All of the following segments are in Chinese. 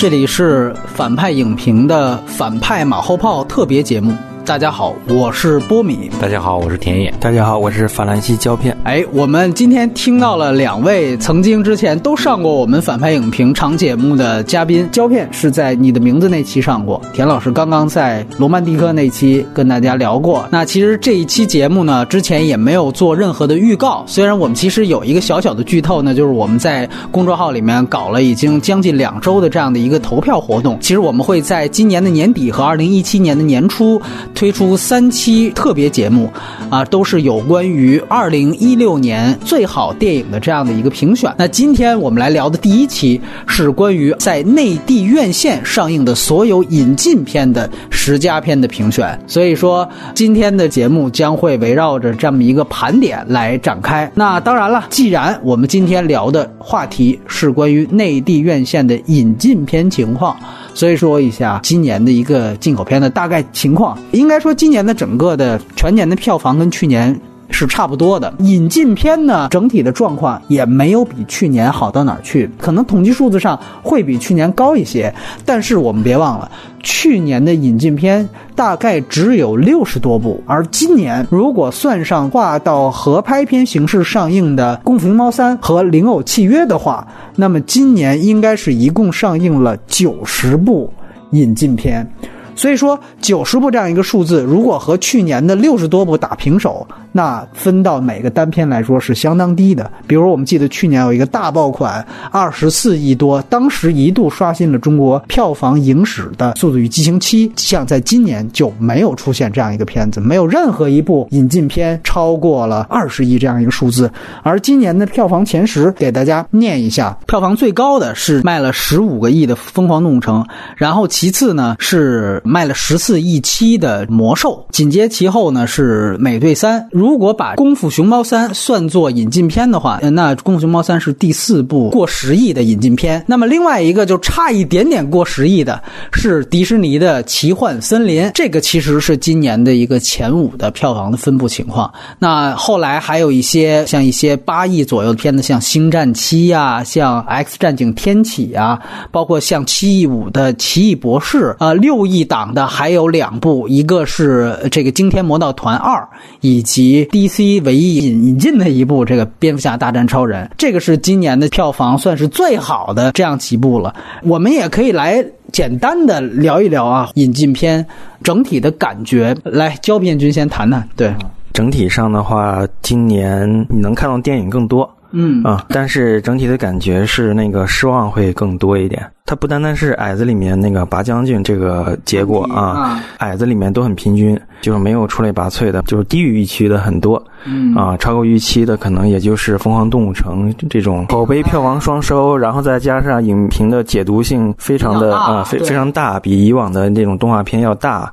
这里是反派影评的反派马后炮特别节目。大家好，我是波米。大家好，我是田野。大家好，我是法兰西胶片。哎，我们今天听到了两位曾经之前都上过我们反派影评长节目的嘉宾。胶片是在你的名字那期上过，田老师刚刚在罗曼蒂克那期跟大家聊过。那其实这一期节目呢，之前也没有做任何的预告。虽然我们其实有一个小小的剧透呢，就是我们在公众号里面搞了已经将近两周的这样的一个投票活动。其实我们会在今年的年底和二零一七年的年初。推出三期特别节目，啊，都是有关于二零一六年最好电影的这样的一个评选。那今天我们来聊的第一期是关于在内地院线上映的所有引进片的十佳片的评选。所以说，今天的节目将会围绕着这么一个盘点来展开。那当然了，既然我们今天聊的话题是关于内地院线的引进片情况。所以说一下今年的一个进口片的大概情况，应该说今年的整个的全年的票房跟去年是差不多的。引进片呢，整体的状况也没有比去年好到哪儿去，可能统计数字上会比去年高一些。但是我们别忘了，去年的引进片大概只有六十多部，而今年如果算上划到合拍片形式上映的《功夫熊猫三》和《灵偶契约》的话。那么今年应该是一共上映了九十部引进片。所以说，九十部这样一个数字，如果和去年的六十多部打平手，那分到每个单片来说是相当低的。比如，我们记得去年有一个大爆款，二十四亿多，当时一度刷新了中国票房影史的《速度与激情七》。像在今年就没有出现这样一个片子，没有任何一部引进片超过了二十亿这样一个数字。而今年的票房前十，给大家念一下：票房最高的是卖了十五个亿的《疯狂动物城》，然后其次呢是。卖了十四亿七的魔兽，紧接其后呢是美队三。如果把功夫熊猫三算作引进片的话，那功夫熊猫三是第四部过十亿的引进片。那么另外一个就差一点点过十亿的是迪士尼的奇幻森林，这个其实是今年的一个前五的票房的分布情况。那后来还有一些像一些八亿左右的片子，像星战七呀，像 X 战警天启呀，包括像七亿五的奇异博士，呃，六亿档。的还有两部，一个是这个《惊天魔盗团二》，以及以 DC 唯一引引进的一部这个《蝙蝠侠大战超人》，这个是今年的票房算是最好的这样几部了。我们也可以来简单的聊一聊啊，引进片整体的感觉。来，焦片君先谈谈。对，整体上的话，今年你能看到电影更多，嗯。啊，但是整体的感觉是那个失望会更多一点。它不单单是矮子里面那个拔将军这个结果啊，矮子里面都很平均，就是没有出类拔萃的，就是低于预期的很多，嗯。啊，超过预期的可能也就是《疯狂动物城》这种。口碑票房双收，然后再加上影评的解读性非常的啊非非常大，比以往的那种动画片要大，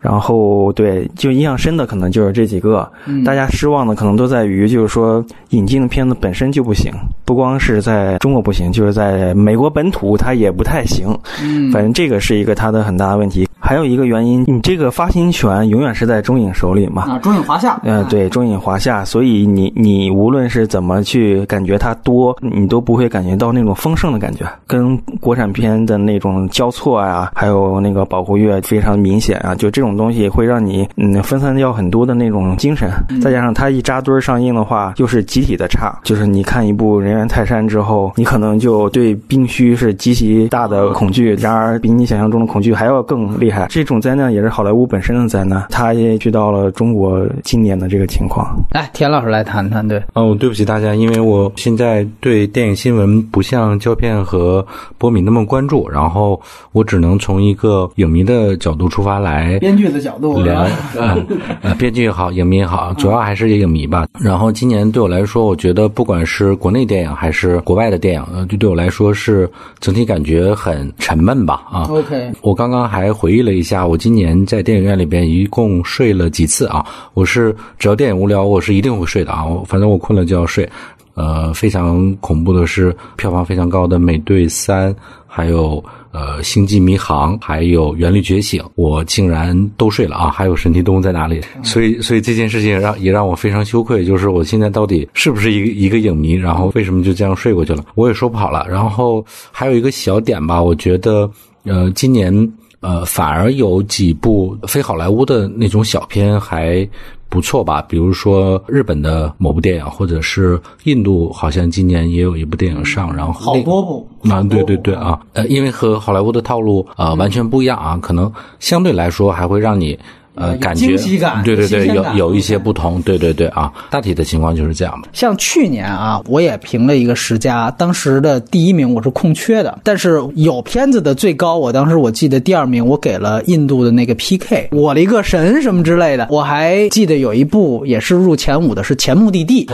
然后对就印象深的可能就是这几个，大家失望的可能都在于就是说引进的片子本身就不行，不光是在中国不行，就是在美国本土它也。不太行，嗯，反正这个是一个它的很大的问题。还有一个原因，你这个发行权永远是在中影手里嘛？啊，中影华夏。嗯，对，中影华夏。所以你你无论是怎么去感觉它多，你都不会感觉到那种丰盛的感觉，跟国产片的那种交错啊，还有那个保护月非常明显啊，就这种东西会让你嗯分散掉很多的那种精神。再加上它一扎堆儿上映的话，又是集体的差，就是你看一部《人猿泰山》之后，你可能就对冰虚是极其大的恐惧，然而比你想象中的恐惧还要更厉害。这种灾难也是好莱坞本身的灾难，它也遇到了中国今年的这个情况。来，田老师来谈谈。对，哦，对不起大家，因为我现在对电影新闻不像胶片和波米那么关注，然后我只能从一个影迷的角度出发来，编剧的角度聊。呃，编剧也好，影迷也好，主要还是影迷吧。然后今年对我来说，我觉得不管是国内电影还是国外的电影，呃，就对我来说是整体感觉很沉闷吧。啊，OK，我刚刚还回忆了。了一下，我今年在电影院里边一共睡了几次啊？我是只要电影无聊，我是一定会睡的啊。反正我困了就要睡。呃，非常恐怖的是票房非常高的《美队三》，还有呃《星际迷航》，还有《原力觉醒》，我竟然都睡了啊！还有《神奇动物在哪里》，所以所以这件事情让也让我非常羞愧，就是我现在到底是不是一个一个影迷？然后为什么就这样睡过去了？我也说不好了。然后还有一个小点吧，我觉得呃，今年呃反而有几部非好莱坞的那种小片还。不错吧？比如说日本的某部电影，或者是印度，好像今年也有一部电影上，然后好多部啊，对对对啊，呃，因为和好莱坞的套路啊完全不一样啊，可能相对来说还会让你。呃，感觉对对对，有有一些不同，对对对啊，大体的情况就是这样的。像去年啊，我也评了一个十佳，当时的第一名我是空缺的，但是有片子的最高，我当时我记得第二名我给了印度的那个 PK，我的一个神什么之类的。我还记得有一部也是入前五的，是《前目的地》，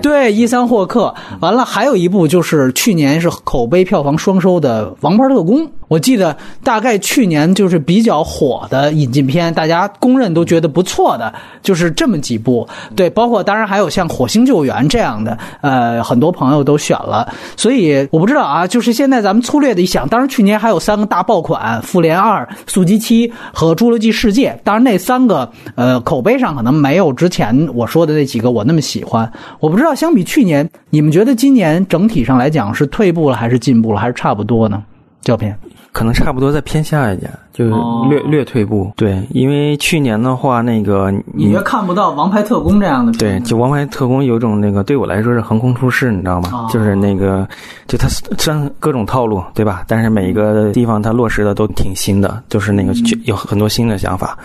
对，伊桑霍克。完了，还有一部就是去年是口碑票房双收的《王牌特工》。我记得大概去年就是比较火的引进片，大家公认都觉得不错的，就是这么几部。对，包括当然还有像《火星救援》这样的，呃，很多朋友都选了。所以我不知道啊，就是现在咱们粗略的一想，当然去年还有三个大爆款，《复联二》《速激七》和《侏罗纪世界》。当然那三个呃口碑上可能没有之前我说的那几个我那么喜欢。我不知道相比去年，你们觉得今年整体上来讲是退步了还是进步了，还是差不多呢？照片。可能差不多再偏下一点，就略略退步。对，因为去年的话，那个你觉看不到《王牌特工》这样的？对，就《王牌特工》有种那个对我来说是横空出世，你知道吗？就是那个，就它虽然各种套路，对吧？但是每一个地方它落实的都挺新的，就是那个有很多新的想法。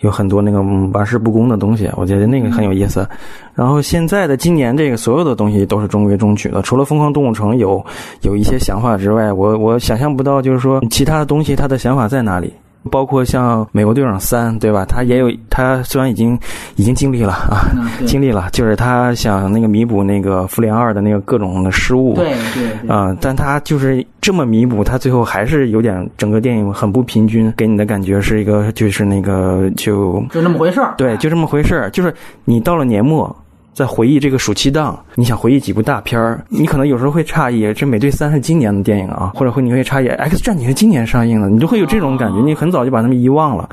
有很多那个玩世不恭的东西，我觉得那个很有意思。然后现在的今年这个所有的东西都是中规中矩的，除了《疯狂动物城》有有一些想法之外，我我想象不到就是说其他的东西它的想法在哪里。包括像《美国队长三》，对吧？他也有，他虽然已经已经尽力了啊，尽力了，就是他想那个弥补那个《复联二》的那个各种的失误，对对啊，但他就是这么弥补，他最后还是有点整个电影很不平均，给你的感觉是一个就是那个就就那么回事儿，对，就这么回事儿，就是你到了年末。在回忆这个暑期档，你想回忆几部大片儿，你可能有时候会诧异，这《美队三》是今年的电影啊，或者会你会诧异，《X 战警》是今年上映的，你就会有这种感觉，你很早就把他们遗忘了。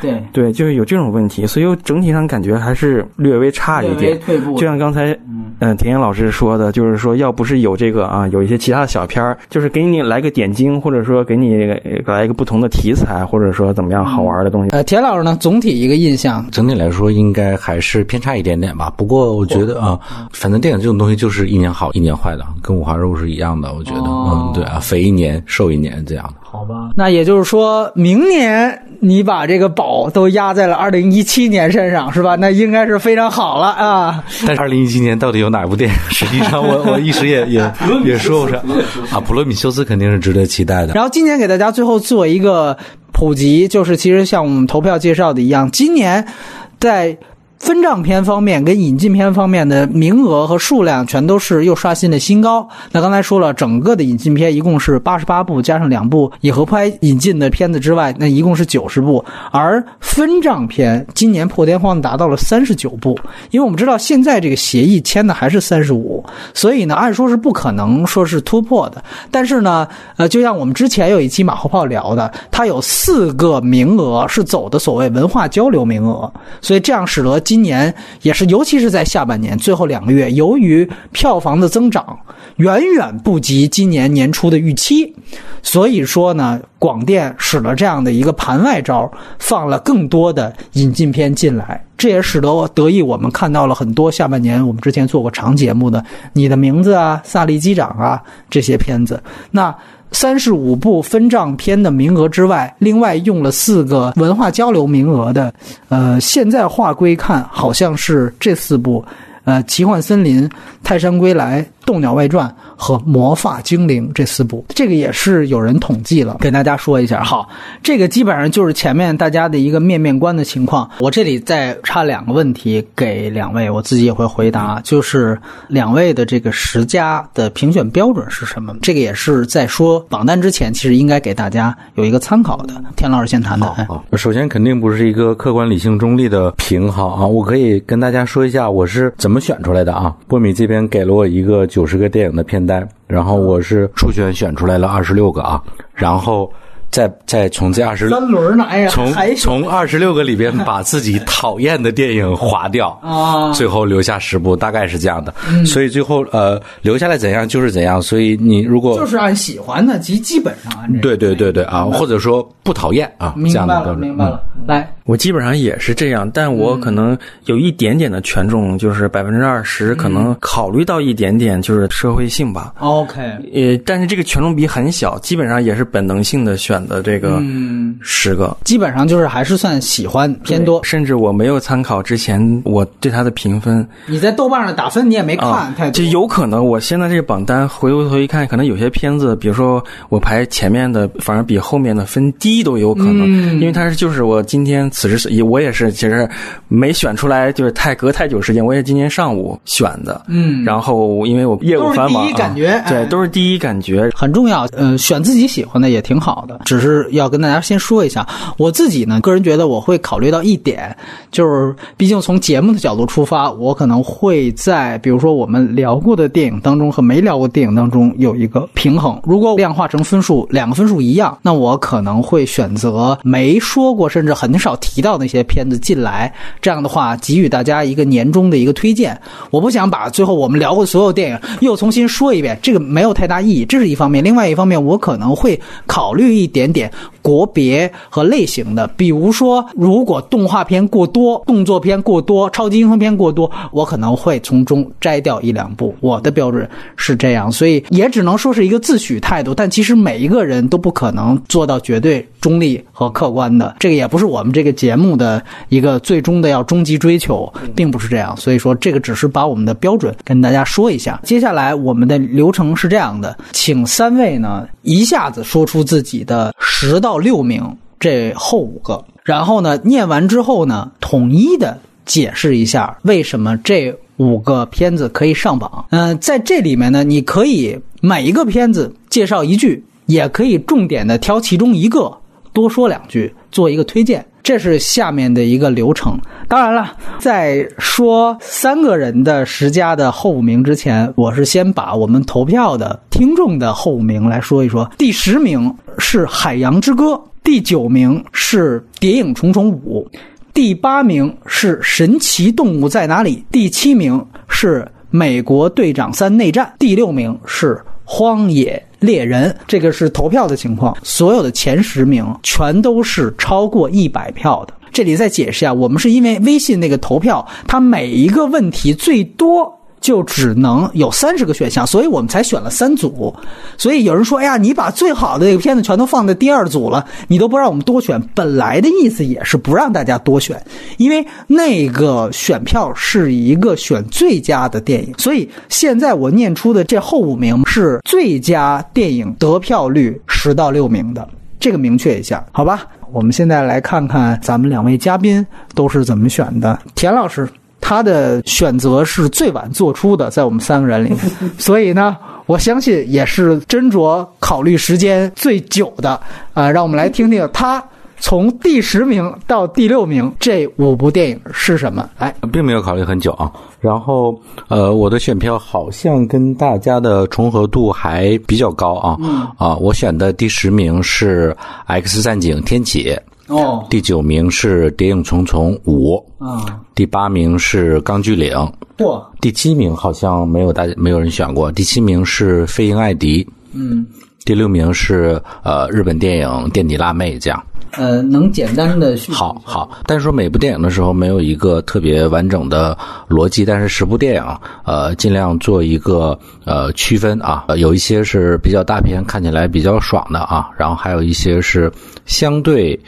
对对，就是有这种问题，所以整体上感觉还是略微差一点。就像刚才嗯田岩老师说的，就是说要不是有这个啊，有一些其他的小片儿，就是给你来个点睛，或者说给你来一个不同的题材，或者说怎么样好玩的东西。呃，田老师呢，总体一个印象，整体来说应该还是偏差一点点吧。不过。我觉得啊，反正电影这种东西就是一年好一年坏的，跟五花肉是一样的。我觉得，嗯，对啊，肥一年瘦一年这样的。好吧，那也就是说明年你把这个宝都压在了二零一七年身上，是吧？那应该是非常好了啊。但是二零一七年到底有哪部电影？实际上，我我一时也 也也说不上啊。普罗米修斯肯定是值得期待的。然后今年给大家最后做一个普及，就是其实像我们投票介绍的一样，今年在。分账片方面跟引进片方面的名额和数量全都是又刷新了新高。那刚才说了，整个的引进片一共是八十八部，加上两部以合拍引进的片子之外，那一共是九十部。而分账片今年破天荒达到了三十九部，因为我们知道现在这个协议签的还是三十五，所以呢，按说是不可能说是突破的。但是呢，呃，就像我们之前有一期马后炮聊的，它有四个名额是走的所谓文化交流名额，所以这样使得。今年也是，尤其是在下半年最后两个月，由于票房的增长远远不及今年年初的预期，所以说呢，广电使了这样的一个盘外招，放了更多的引进片进来，这也使得得意我们看到了很多下半年我们之前做过长节目的《你的名字》啊、《萨利机长》啊这些片子，那。三十五部分账片的名额之外，另外用了四个文化交流名额的，呃，现在划归看，好像是这四部，呃，《奇幻森林》《泰山归来》《《斗鸟外传》和《魔法精灵》这四部，这个也是有人统计了，给大家说一下。好，这个基本上就是前面大家的一个面面观的情况。我这里再插两个问题给两位，我自己也会回答，就是两位的这个十佳的评选标准是什么？这个也是在说榜单之前，其实应该给大家有一个参考的。田老师先谈谈。好，首先肯定不是一个客观、理性、中立的评号啊，我可以跟大家说一下我是怎么选出来的啊。波米这边给了我一个九十个电影的片单，然后我是初选选出来了二十六个啊，然后再再从这二十三轮呢，哎呀，从从二十六个里边把自己讨厌的电影划掉啊，最后留下十部，大概是这样的。所以最后呃留下来怎样就是怎样。所以你如果就是按喜欢的，基基本上按这对对对对啊，或者说不讨厌啊，这样的标准。明白了，来。我基本上也是这样，但我可能有一点点的权重，就是百分之二十，可能考虑到一点点就是社会性吧。OK，呃，但是这个权重比很小，基本上也是本能性的选的这个十个，基本上就是还是算喜欢偏多。甚至我没有参考之前我对它的评分，你在豆瓣上打分你也没看啊太多，就有可能我现在这个榜单回过头一看，可能有些片子，比如说我排前面的，反而比后面的分低都有可能，嗯。因为它是就是我今天此时此也我也是其实没选出来，就是太隔太久时间，我也今天上午选的，嗯。然后因为我业务繁忙，第一感觉啊对，哎都是第一感觉，很重要，呃，选自己喜欢的也挺好的，只是要跟大家先说一下，我自己呢，个人觉得我会考虑到一点，就是毕竟从节目的角度出发，我可能会在比如说我们聊过的电影当中和没聊过电影当中有一个平衡。如果量化成分数，两个分数一样，那我可能会选择没说过甚至很少提到那些片子进来，这样的话给予大家一个年终的一个推荐。我不想把最后我们聊过所有电影又重新说一遍，这个没有太大意义，这是一方面。另外一方面，我可能会考虑一点点国别和类型的，比如说，如果动画片过多、动作片过多、超级英雄片过多，我可能会从中摘掉一两部。我的标准是这样，所以也只能说是一个自诩态度。但其实每一个人都不可能做到绝对中立和客观的，这个也不是我们这个节目的一个最终的要终极追求，并不是这样。所以说，这个只是把我们的标准跟大家说一下。接下来我们的流程是这样的，请三位呢一下子说出自己的十到六名这后五个，然后呢念完之后呢，统一的解释一下为什么这五个片子可以上榜。嗯、在这里面呢，你可以每一个片子介绍一句，也可以重点的挑其中一个多说两句，做一个推荐。这是下面的一个流程。当然了，在说三个人的十佳的后五名之前，我是先把我们投票的听众的后五名来说一说。第十名是《海洋之歌》，第九名是《谍影重重五》，第八名是《神奇动物在哪里》，第七名是《美国队长三内战》，第六名是《荒野猎人》。这个是投票的情况，所有的前十名全都是超过一百票的。这里再解释一下，我们是因为微信那个投票，它每一个问题最多。就只能有三十个选项，所以我们才选了三组。所以有人说：“哎呀，你把最好的那个片子全都放在第二组了，你都不让我们多选。”本来的意思也是不让大家多选，因为那个选票是一个选最佳的电影。所以现在我念出的这后五名是最佳电影得票率十到六名的，这个明确一下，好吧？我们现在来看看咱们两位嘉宾都是怎么选的。田老师。他的选择是最晚做出的，在我们三个人里面，所以呢，我相信也是斟酌考虑时间最久的。啊、让我们来听听他从第十名到第六名这五部电影是什么。哎，并没有考虑很久啊。然后，呃，我的选票好像跟大家的重合度还比较高啊。啊，我选的第十名是《X 战警：天启》，哦，第九名是《谍影重重五》，啊，第八名是《钢锯岭》，嚯，第七名好像没有大家没有人选过，第七名是《飞鹰艾迪》，嗯，第六名是呃日本电影《垫底辣妹》这样。呃，能简单的好好，但是说每部电影的时候没有一个特别完整的逻辑，但是十部电影，呃，尽量做一个呃区分啊，呃有一些是比较大片，看起来比较爽的啊，然后还有一些是相对。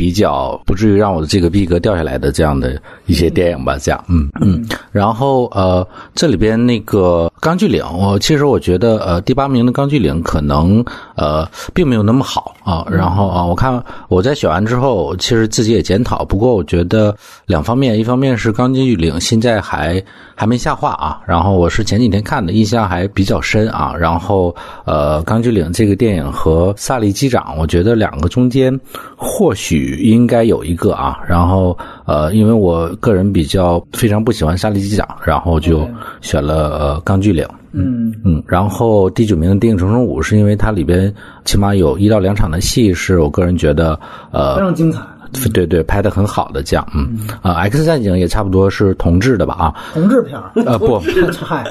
比较不至于让我的这个逼格掉下来的这样的一些电影吧，这样，嗯嗯。然后呃，这里边那个《钢锯岭》，我其实我觉得呃，第八名的《钢锯岭》可能呃并没有那么好啊。然后啊，我看我在选完之后，其实自己也检讨。不过我觉得两方面，一方面是《钢锯岭》现在还还没下画啊。然后我是前几天看的，印象还比较深啊。然后呃，《钢锯岭》这个电影和《萨利机长》，我觉得两个中间或许应该有一个啊。然后呃，因为我个人比较非常不喜欢《萨利机长》，然后就选了呃《钢锯岭》。嗯嗯，然后第九名的《电影重重五》是因为它里边起码有一到两场的戏，是我个人觉得呃非常精彩。对对，拍的很好的这样，嗯啊，《X 战警》也差不多是同志的吧啊，同志片儿呃不，嗨，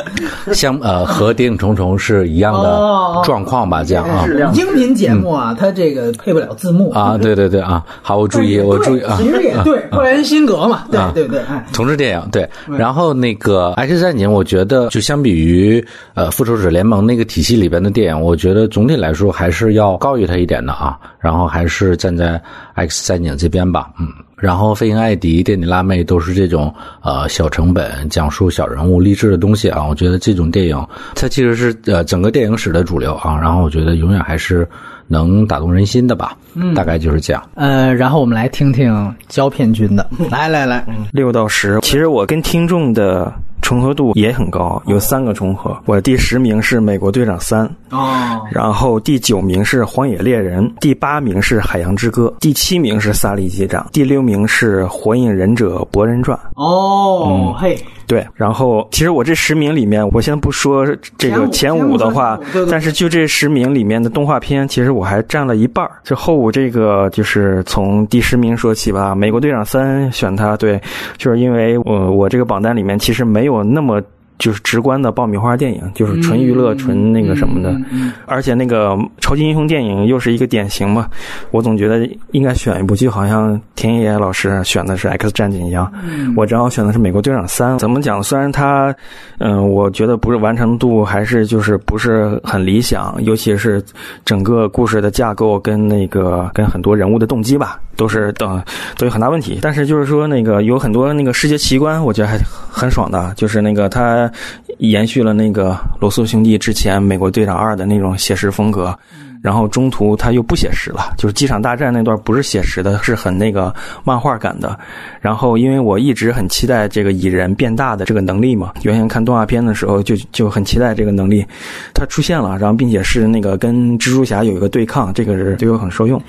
相呃和《谍影重重》是一样的状况吧这样啊。音频节目啊，它这个配不了字幕啊，对对对啊，好，我注意，我注意啊，其实也对，布莱恩辛格嘛，对对对，哎，同志电影对，然后那个《X 战警》，我觉得就相比于呃《复仇者联盟》那个体系里边的电影，我觉得总体来说还是要高于它一点的啊，然后还是站在《X 战警》这边吧，嗯。然后，飞行艾迪、电影辣妹都是这种呃小成本讲述小人物励志的东西啊。我觉得这种电影它其实是呃整个电影史的主流啊。然后我觉得永远还是能打动人心的吧。嗯，大概就是这样。呃，然后我们来听听胶片君的，来来来，六到十。其实我跟听众的。重合度也很高，有三个重合。我第十名是《美国队长三》，哦，然后第九名是《荒野猎人》，第八名是《海洋之歌》，第七名是《萨利机长》，第六名是《火影忍者博人传》。哦，嘿，对。然后，其实我这十名里面，我先不说这个前五的话，但是就这十名里面的动画片，其实我还占了一半就后五这个，就是从第十名说起吧，《美国队长三》选它，对，就是因为我我这个榜单里面其实没有。有那么。就是直观的爆米花电影，就是纯娱乐、纯那个什么的，而且那个超级英雄电影又是一个典型嘛，我总觉得应该选一部，就好像田野老师选的是《X 战警》一样，我正好选的是《美国队长三》。怎么讲？虽然它，嗯，我觉得不是完成度还是就是不是很理想，尤其是整个故事的架构跟那个跟很多人物的动机吧，都是等都有很大问题。但是就是说那个有很多那个世界奇观，我觉得还很爽的，就是那个它。延续了那个罗素兄弟之前《美国队长二》的那种写实风格。然后中途他又不写实了，就是机场大战那段不是写实的，是很那个漫画感的。然后因为我一直很期待这个蚁人变大的这个能力嘛，原先看动画片的时候就就很期待这个能力，它出现了，然后并且是那个跟蜘蛛侠有一个对抗，这个是对我很受用。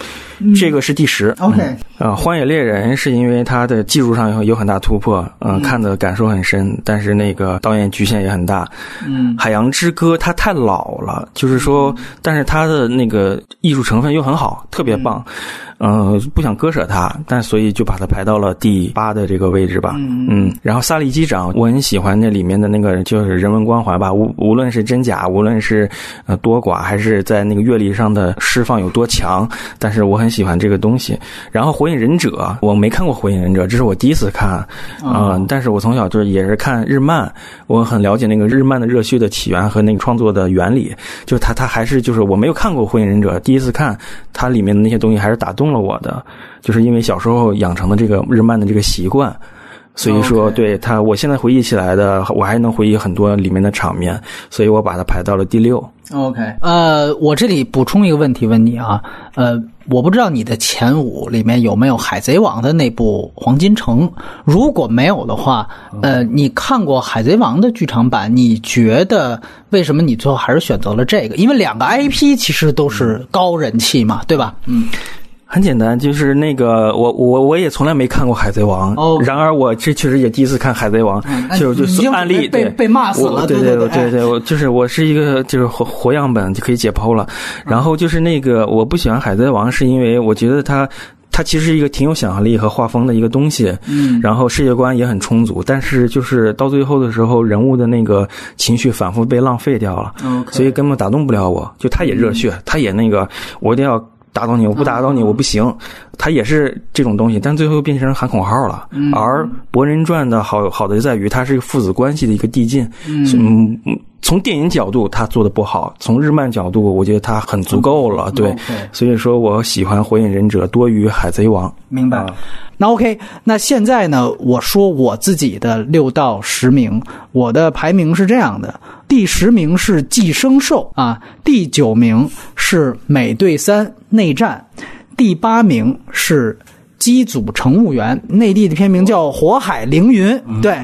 这个是第十，OK。啊，荒野猎人是因为它的技术上有有很大突破，嗯，看的感受很深，但是那个导演局限也很大。嗯，海洋之歌它太老了，就是说，但是它的。那个艺术成分又很好，特别棒。不想割舍它，但所以就把它排到了第八的这个位置吧。嗯，然后萨利机长，我很喜欢那里面的那个就是人文关怀吧，无无论是真假，无论是呃多寡，还是在那个阅历上的释放有多强，但是我很喜欢这个东西。然后火影忍者，我没看过火影忍者，这是我第一次看。嗯，但是我从小就是也是看日漫，我很了解那个日漫的热血的起源和那个创作的原理。就是他他还是就是我没有看过火影忍者，第一次看它里面的那些东西还是打动。了我的，就是因为小时候养成的这个日漫的这个习惯，所以说对他，我现在回忆起来的，我还能回忆很多里面的场面，所以我把它排到了第六。OK，呃，我这里补充一个问题问你啊，呃，我不知道你的前五里面有没有《海贼王》的那部《黄金城》，如果没有的话，呃，你看过《海贼王》的剧场版，你觉得为什么你最后还是选择了这个？因为两个 IP 其实都是高人气嘛，对吧？嗯。很简单，就是那个我我我也从来没看过《海贼王》，哦然而我这确实也第一次看《海贼王》，就就案例被被骂死了，对对对对对，我就是我是一个就是活活样本就可以解剖了。然后就是那个我不喜欢《海贼王》，是因为我觉得它它其实是一个挺有想象力和画风的一个东西，嗯，然后世界观也很充足，但是就是到最后的时候，人物的那个情绪反复被浪费掉了，所以根本打动不了我。就他也热血，他也那个，我一定要。打倒你，我不打倒你，我不行。他也是这种东西，但最后变成喊口号了。而《博人传》的好好的在于，它是一个父子关系的一个递进。嗯，从电影角度他做的不好，从日漫角度我觉得他很足够了。对，所以说我喜欢《火影忍者》多于《海贼王》。明白。那 OK，那现在呢？我说我自己的六到十名，我的排名是这样的：第十名是《寄生兽》啊，第九名是《美队三内战》，第八名是《机组乘务员》，内地的片名叫《火海凌云》。对。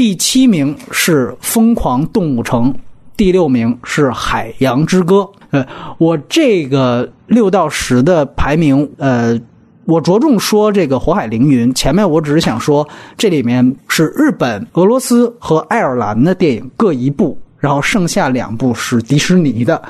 第七名是《疯狂动物城》，第六名是《海洋之歌》。呃，我这个六到十的排名，呃，我着重说这个《火海凌云》。前面我只是想说，这里面是日本、俄罗斯和爱尔兰的电影各一部，然后剩下两部是迪士尼的。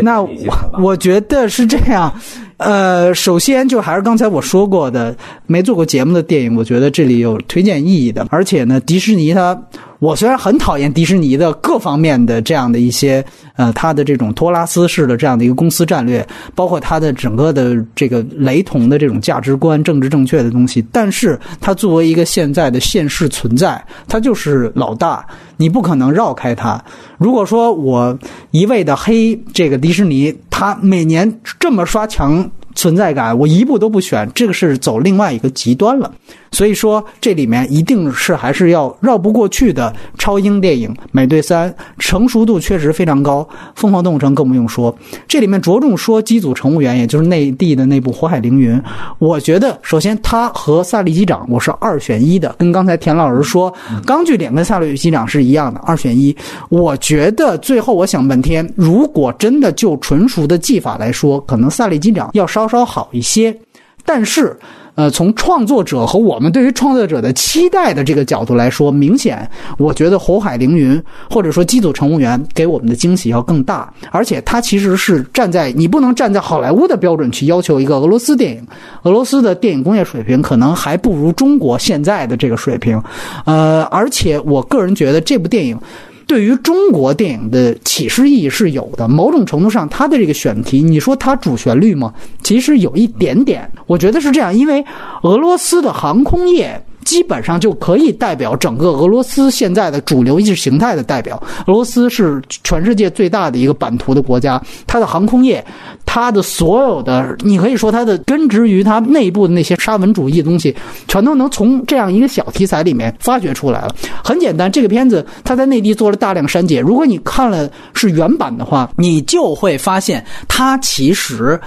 那我我觉得是这样。呃，首先就还是刚才我说过的，没做过节目的电影，我觉得这里有推荐意义的。而且呢，迪士尼它，我虽然很讨厌迪士尼的各方面的这样的一些，呃，它的这种托拉斯式的这样的一个公司战略，包括它的整个的这个雷同的这种价值观、政治正确的东西，但是它作为一个现在的现实存在，它就是老大，你不可能绕开它。如果说我一味的黑这个迪士尼，它每年这么刷墙。don't 存在感，我一步都不选，这个是走另外一个极端了。所以说，这里面一定是还是要绕不过去的超英电影《美队三》，成熟度确实非常高，《疯狂动物城》更不用说。这里面着重说机组乘务员，也就是内地的那部《火海凌云》。我觉得，首先他和萨利机长，我是二选一的，跟刚才田老师说，钢锯岭跟萨利机长是一样的，二选一。我觉得最后我想半天，如果真的就纯熟的技法来说，可能萨利机长要稍稍稍好一些，但是。呃，从创作者和我们对于创作者的期待的这个角度来说，明显，我觉得《火海凌云》或者说《机组乘务员》给我们的惊喜要更大，而且它其实是站在你不能站在好莱坞的标准去要求一个俄罗斯电影，俄罗斯的电影工业水平可能还不如中国现在的这个水平，呃，而且我个人觉得这部电影。对于中国电影的启示意义是有的，某种程度上，它的这个选题，你说它主旋律吗？其实有一点点，我觉得是这样，因为俄罗斯的航空业。基本上就可以代表整个俄罗斯现在的主流意识形态的代表。俄罗斯是全世界最大的一个版图的国家，它的航空业，它的所有的，你可以说它的根植于它内部的那些沙文主义的东西，全都能从这样一个小题材里面发掘出来了。很简单，这个片子它在内地做了大量删减，如果你看了是原版的话，你就会发现它其实。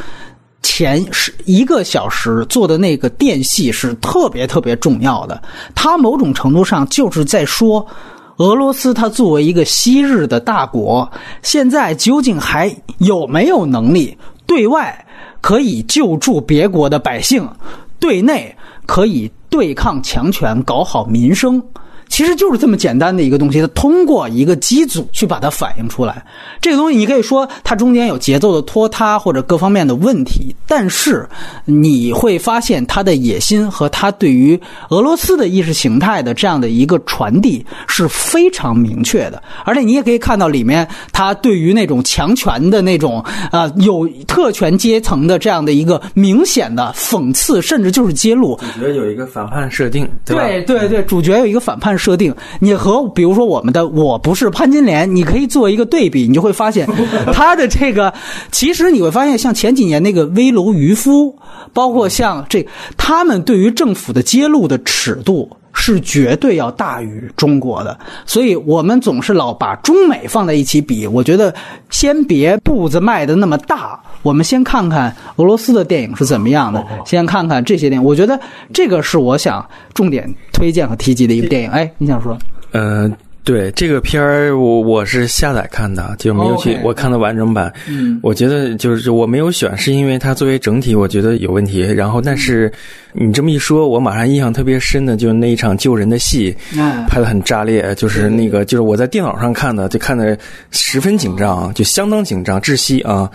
前是一个小时做的那个电戏是特别特别重要的，它某种程度上就是在说，俄罗斯它作为一个昔日的大国，现在究竟还有没有能力对外可以救助别国的百姓，对内可以对抗强权，搞好民生。其实就是这么简单的一个东西，它通过一个机组去把它反映出来。这个东西你可以说它中间有节奏的拖沓或者各方面的问题，但是你会发现它的野心和它对于俄罗斯的意识形态的这样的一个传递是非常明确的。而且你也可以看到里面它对于那种强权的那种啊有特权阶层的这样的一个明显的讽刺，甚至就是揭露。主角有一个反叛设定，对对对，主角有一个反叛。设定。你和比如说我们的我不是潘金莲，你可以做一个对比，你就会发现 他的这个其实你会发现，像前几年那个危楼渔夫，包括像这他们对于政府的揭露的尺度是绝对要大于中国的，所以我们总是老把中美放在一起比。我觉得先别步子迈的那么大，我们先看看俄罗斯的电影是怎么样的，先看看这些电影。我觉得这个是我想重点。推荐和提及的一部电影，哎，你想说？嗯。对这个片儿，我我是下载看的，就没有去我看的完整版。嗯，我觉得就是我没有选，是因为它作为整体，我觉得有问题。然后，但是你这么一说，我马上印象特别深的，就是那一场救人的戏，拍的很炸裂。就是那个，就是我在电脑上看的，就看的十分紧张，就相当紧张，窒息啊，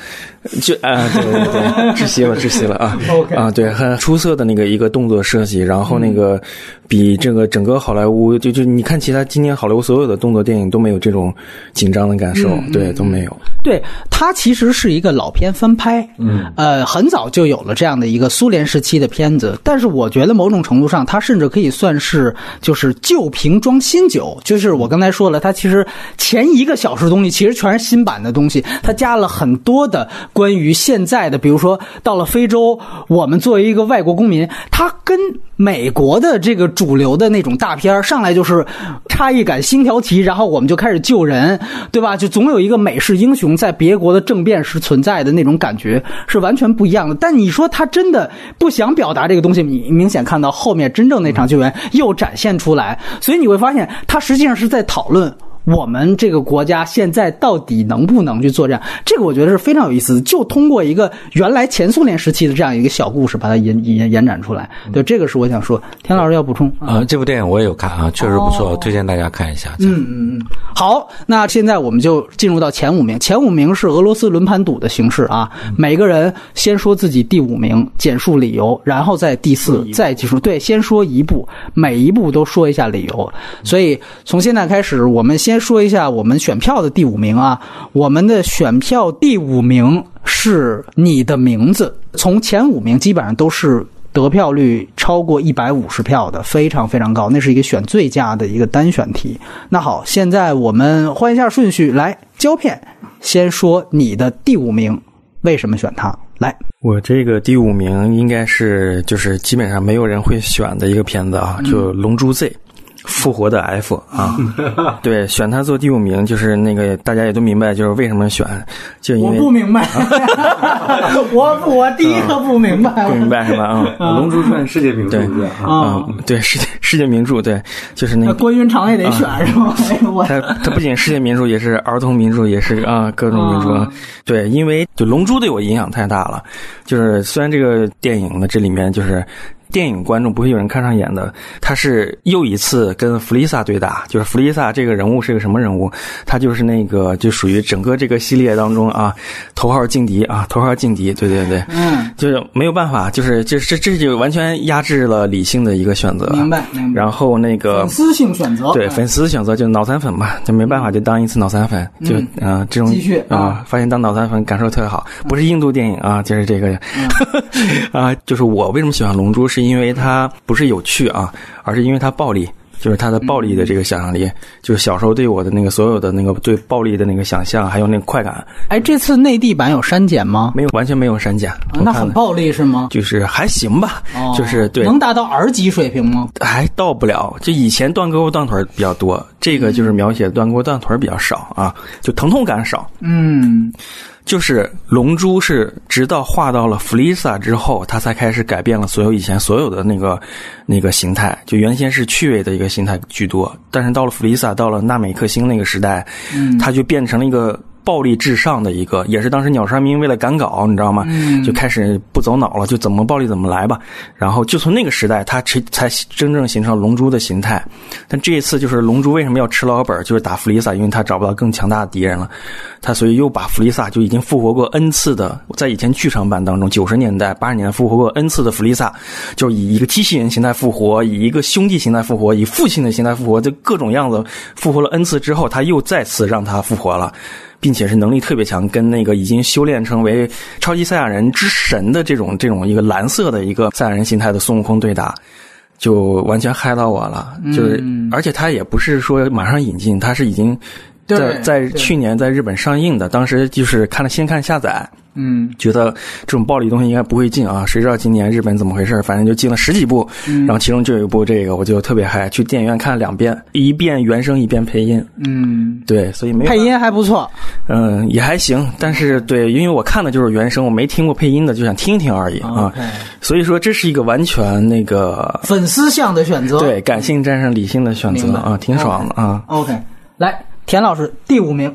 就啊，对对对，窒息了，窒息了啊，啊，对，很出色的那个一个动作设计，然后那个比这个整个好莱坞，就就你看其他今年好莱坞所有的动作电影都没有这种紧张的感受，对，都没有。对，它其实是一个老片翻拍，嗯，呃，很早就有了这样的一个苏联时期的片子，但是我觉得某种程度上，它甚至可以算是就是旧瓶装新酒，就是我刚才说了，它其实前一个小时东西其实全是新版的东西，它加了很多的关于现在的，比如说到了非洲，我们作为一个外国公民，它跟美国的这个主流的那种大片上来就是差异感星条旗，然后我们就开始救人，对吧？就总有一个美式英雄在别国的政变时存在的那种感觉是完全不一样的。但你说他真的不想表达这个东西，你明显看到后面真正那场救援又展现出来，所以你会发现他实际上是在讨论。我们这个国家现在到底能不能去做这样？这个我觉得是非常有意思。就通过一个原来前苏联时期的这样一个小故事，把它延延延展出来。对，这个是我想说。田老师要补充啊？这部电影我也有看啊，确实不错，推荐大家看一下。嗯嗯嗯。好，那现在我们就进入到前五名。前五名是俄罗斯轮盘赌的形式啊，每个人先说自己第五名，简述理由，然后再第四，再计数。对，先说一步，每一步都说一下理由。所以从现在开始，我们先。先说一下我们选票的第五名啊，我们的选票第五名是你的名字。从前五名基本上都是得票率超过一百五十票的，非常非常高。那是一个选最佳的一个单选题。那好，现在我们换一下顺序来胶片，先说你的第五名，为什么选它？来，我这个第五名应该是就是基本上没有人会选的一个片子啊，就《龙珠 Z》。复活的 F 啊，对，选他做第五名，就是那个大家也都明白，就是为什么选，就因为我不明白，我我第一个不明白，不明白是吧？啊，《龙珠传》世界名著啊，对，世界世界名著，对，就是那个关云长也得选是吗？他他不仅世界名著，也是儿童名著，也是啊，各种名著。对，因为就《龙珠》对我影响太大了，就是虽然这个电影呢，这里面就是。电影观众不会有人看上眼的，他是又一次跟弗利萨对打，就是弗利萨这个人物是个什么人物？他就是那个就属于整个这个系列当中啊，头号劲敌啊，头号劲敌，对对对，嗯，就是没有办法，就是就这这就完全压制了理性的一个选择，明白明白。然后那个粉丝性选择，对粉丝选择就脑残粉嘛，就没办法就当一次脑残粉，就啊这种继续啊，发现当脑残粉感受特别好，不是印度电影啊，就是这个 啊，就是我为什么喜欢龙珠是。因为它不是有趣啊，而是因为它暴力，就是它的暴力的这个想象力，就是小时候对我的那个所有的那个对暴力的那个想象，还有那个快感。哎，这次内地版有删减吗？没有，完全没有删减。那很暴力是吗？就是还行吧，就是对，能达到 R 级水平吗？还到不了。就以前断胳膊断腿比较多，这个就是描写断胳膊断腿比较少啊，就疼痛感少。嗯。就是龙珠是直到画到了弗利萨之后，他才开始改变了所有以前所有的那个那个形态。就原先是趣味的一个形态居多，但是到了弗利萨，到了纳美克星那个时代，他就变成了一个。暴力至上的一个，也是当时鸟山明为了赶稿，你知道吗？就开始不走脑了，就怎么暴力怎么来吧。然后就从那个时代，他才才真正形成了龙珠的形态。但这一次就是龙珠为什么要吃老本，就是打弗利萨，因为他找不到更强大的敌人了。他所以又把弗利萨就已经复活过 N 次的，在以前剧场版当中，九十年代、八十年代复活过 N 次的弗利萨，就以一个机器人形态复活，以一个兄弟形态复活，以父亲的形态复活，就各种样子复活了 N 次之后，他又再次让他复活了。并且是能力特别强，跟那个已经修炼成为超级赛亚人之神的这种这种一个蓝色的一个赛亚人形态的孙悟空对打，就完全嗨到我了。就是，而且他也不是说马上引进，他是已经在在去年在日本上映的，当时就是看了先看下载。嗯，觉得这种暴力东西应该不会进啊，谁知道今年日本怎么回事？反正就进了十几部，然后其中就有一部这个，我就特别嗨，去电影院看了两遍，一遍原声，一遍配音。嗯，对，所以没配音还不错，嗯，也还行。但是对，因为我看的就是原声，我没听过配音的，就想听听而已啊。所以说这是一个完全那个粉丝向的选择，对，感性战胜理性的选择啊，挺爽的啊。OK，来，田老师第五名。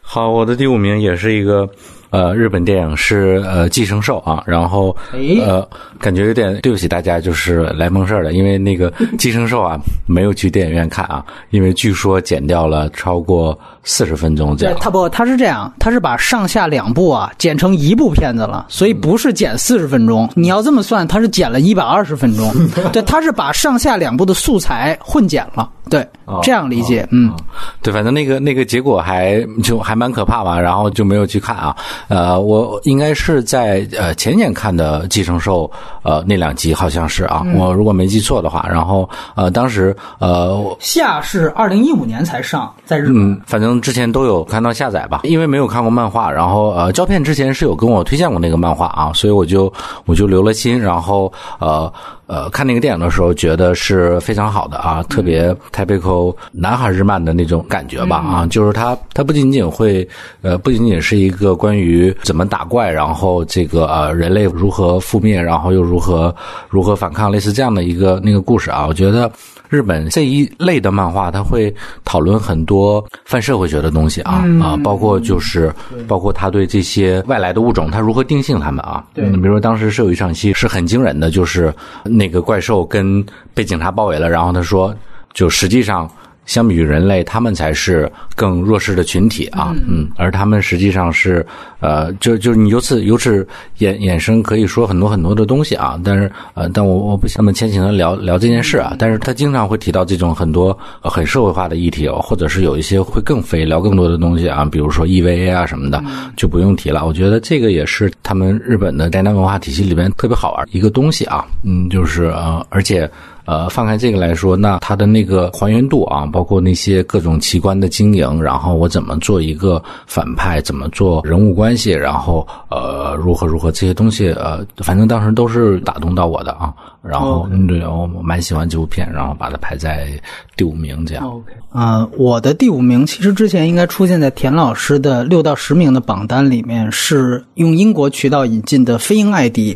好，我的第五名也是一个。呃，日本电影是呃《寄生兽》啊，然后呃，感觉有点对不起大家，就是来蒙事儿了，因为那个《寄生兽》啊没有去电影院看啊，因为据说剪掉了超过四十分钟这样。他不，他是这样，他是把上下两部啊剪成一部片子了，所以不是剪四十分钟。你要这么算，他是剪了一百二十分钟。对，他是把上下两部的素材混剪了。对，这样理解，嗯，对，反正那个那个结果还就还蛮可怕吧，然后就没有去看啊。呃，我应该是在呃前年看的《寄生兽》呃那两集，好像是啊，我如果没记错的话。然后呃当时呃夏是二零一五年才上，在日本，反正之前都有看到下载吧，因为没有看过漫画，然后呃胶片之前是有跟我推荐过那个漫画啊，所以我就我就留了心，然后呃。呃，看那个电影的时候，觉得是非常好的啊，特别 typical 男孩日漫的那种感觉吧啊，就是它它不仅仅会呃不仅仅是一个关于怎么打怪，然后这个呃人类如何覆灭，然后又如何如何反抗，类似这样的一个那个故事啊，我觉得。日本这一类的漫画，它会讨论很多泛社会学的东西啊啊，包括就是包括他对这些外来的物种，他如何定性他们啊？对，比如说当时是有一场戏是很惊人的，就是那个怪兽跟被警察包围了，然后他说，就实际上。相比于人类，他们才是更弱势的群体啊，嗯，而他们实际上是，呃，就就是你由此由此衍衍生可以说很多很多的东西啊，但是呃，但我我不想那么牵情的聊聊这件事啊，但是他经常会提到这种很多很社会化的议题，或者是有一些会更飞聊更多的东西啊，比如说 EVA 啊什么的，就不用提了。我觉得这个也是他们日本的宅男文化体系里面特别好玩一个东西啊，嗯，就是呃，而且。呃，放开这个来说，那它的那个还原度啊，包括那些各种奇观的经营，然后我怎么做一个反派，怎么做人物关系，然后呃，如何如何这些东西，呃，反正当时都是打动到我的啊。然后，嗯，对我蛮喜欢这部片，然后把它排在第五名这样。OK，啊，我的第五名其实之前应该出现在田老师的六到十名的榜单里面，是用英国渠道引进的《飞鹰艾迪》。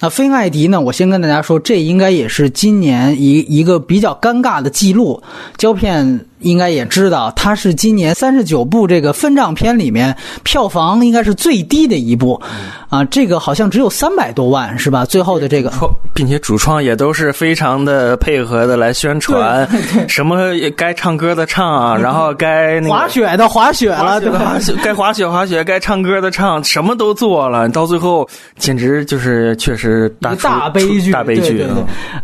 那《飞鹰艾迪》呢，我先跟大家说，这应该也是今年一一个比较尴尬的记录，胶片。应该也知道，它是今年三十九部这个分账片里面票房应该是最低的一部，啊，这个好像只有三百多万，是吧？最后的这个，并且主创也都是非常的配合的来宣传，什么该唱歌的唱，然后该滑雪的滑雪了，对吧？该滑雪滑雪，该唱歌的唱，什么都做了，到最后简直就是确实大大悲剧，大悲剧。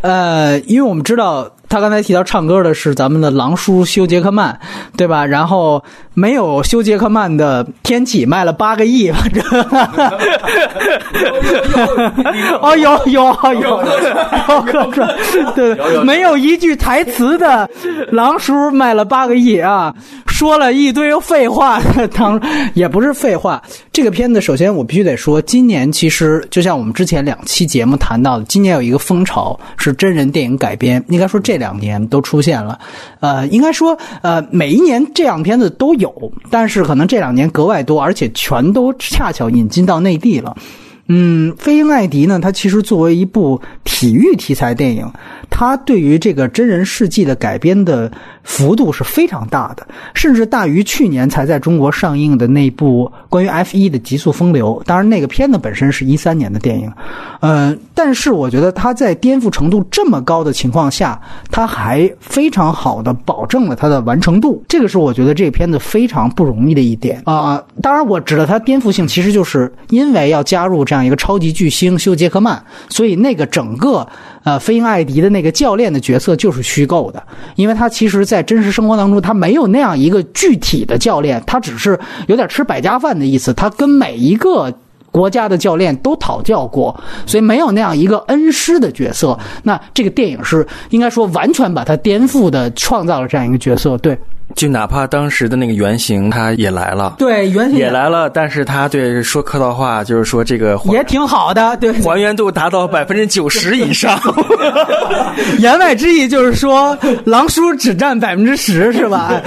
呃，因为我们知道。他刚才提到唱歌的是咱们的狼叔休杰克曼，对吧？然后没有休杰克曼的天启卖了八个亿，反正。哦，有有有有可是，对，没有一句台词的狼叔卖了八个亿啊！说了一堆废话，当也不是废话。这个片子首先我必须得说，今年其实就像我们之前两期节目谈到的，今年有一个风潮是真人电影改编，应该说这。两年都出现了，呃，应该说，呃，每一年这样片子都有，但是可能这两年格外多，而且全都恰巧引进到内地了。嗯，《飞鹰艾迪》呢，它其实作为一部体育题材电影，它对于这个真人事迹的改编的。幅度是非常大的，甚至大于去年才在中国上映的那部关于 F 一的《极速风流》。当然，那个片子本身是一三年的电影，呃，但是我觉得它在颠覆程度这么高的情况下，它还非常好的保证了它的完成度。这个是我觉得这个片子非常不容易的一点啊。当然，我指的它颠覆性，其实就是因为要加入这样一个超级巨星休·杰克曼，所以那个整个。呃，飞鹰艾迪的那个教练的角色就是虚构的，因为他其实，在真实生活当中，他没有那样一个具体的教练，他只是有点吃百家饭的意思。他跟每一个国家的教练都讨教过，所以没有那样一个恩师的角色。那这个电影是应该说完全把他颠覆的创造了这样一个角色，对。就哪怕当时的那个原型他也来了，对，原型也来了，但是他对说客套话，就是说这个也挺好的，对，还原度达到百分之九十以上。言外之意就是说，狼叔只占百分之十，是吧？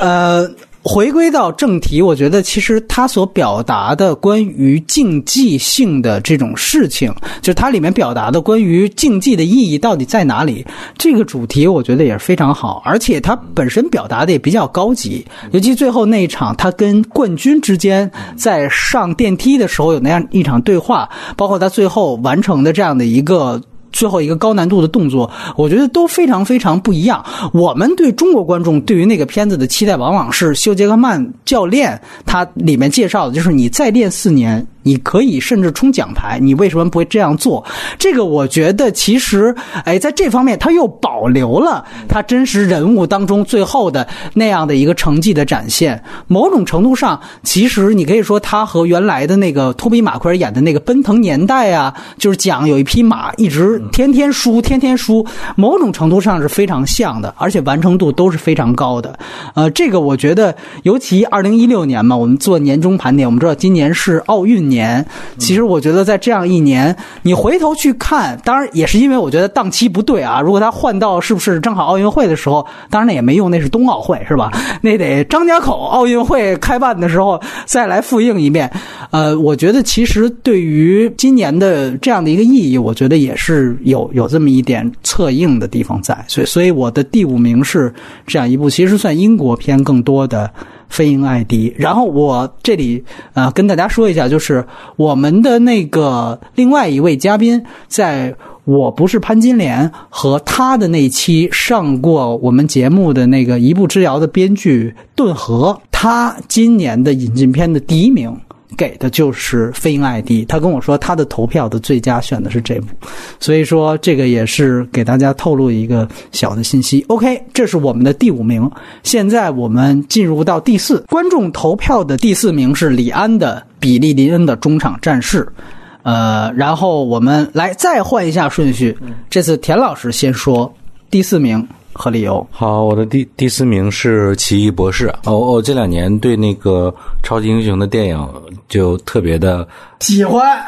呃。回归到正题，我觉得其实他所表达的关于竞技性的这种事情，就是它里面表达的关于竞技的意义到底在哪里，这个主题我觉得也是非常好，而且它本身表达的也比较高级，尤其最后那一场，他跟冠军之间在上电梯的时候有那样一场对话，包括他最后完成的这样的一个。最后一个高难度的动作，我觉得都非常非常不一样。我们对中国观众对于那个片子的期待，往往是休杰克曼教练他里面介绍的，就是你再练四年。你可以甚至冲奖牌，你为什么不会这样做？这个我觉得其实，哎，在这方面他又保留了他真实人物当中最后的那样的一个成绩的展现。某种程度上，其实你可以说他和原来的那个托比马奎尔演的那个奔腾年代啊，就是讲有一匹马一直天天输，天天输，某种程度上是非常像的，而且完成度都是非常高的。呃，这个我觉得，尤其二零一六年嘛，我们做年终盘点，我们知道今年是奥运。年，其实我觉得在这样一年，你回头去看，当然也是因为我觉得档期不对啊。如果他换到是不是正好奥运会的时候，当然那也没用，那是冬奥会是吧？那得张家口奥运会开办的时候再来复映一遍。呃，我觉得其实对于今年的这样的一个意义，我觉得也是有有这么一点策应的地方在。所以，所以我的第五名是这样一部，其实算英国片更多的。飞鹰艾迪，然后我这里呃跟大家说一下，就是我们的那个另外一位嘉宾，在我不是潘金莲和他的那期上过我们节目的那个一步之遥的编剧顿河，他今年的引进片的第一名。给的就是《飞鹰 ID》，他跟我说他的投票的最佳选的是这部，所以说这个也是给大家透露一个小的信息。OK，这是我们的第五名。现在我们进入到第四，观众投票的第四名是李安的《比利林恩的中场战事》。呃，然后我们来再换一下顺序，这次田老师先说第四名。和理由好，我的第第四名是《奇异博士》。哦哦，这两年对那个超级英雄的电影就特别的喜欢，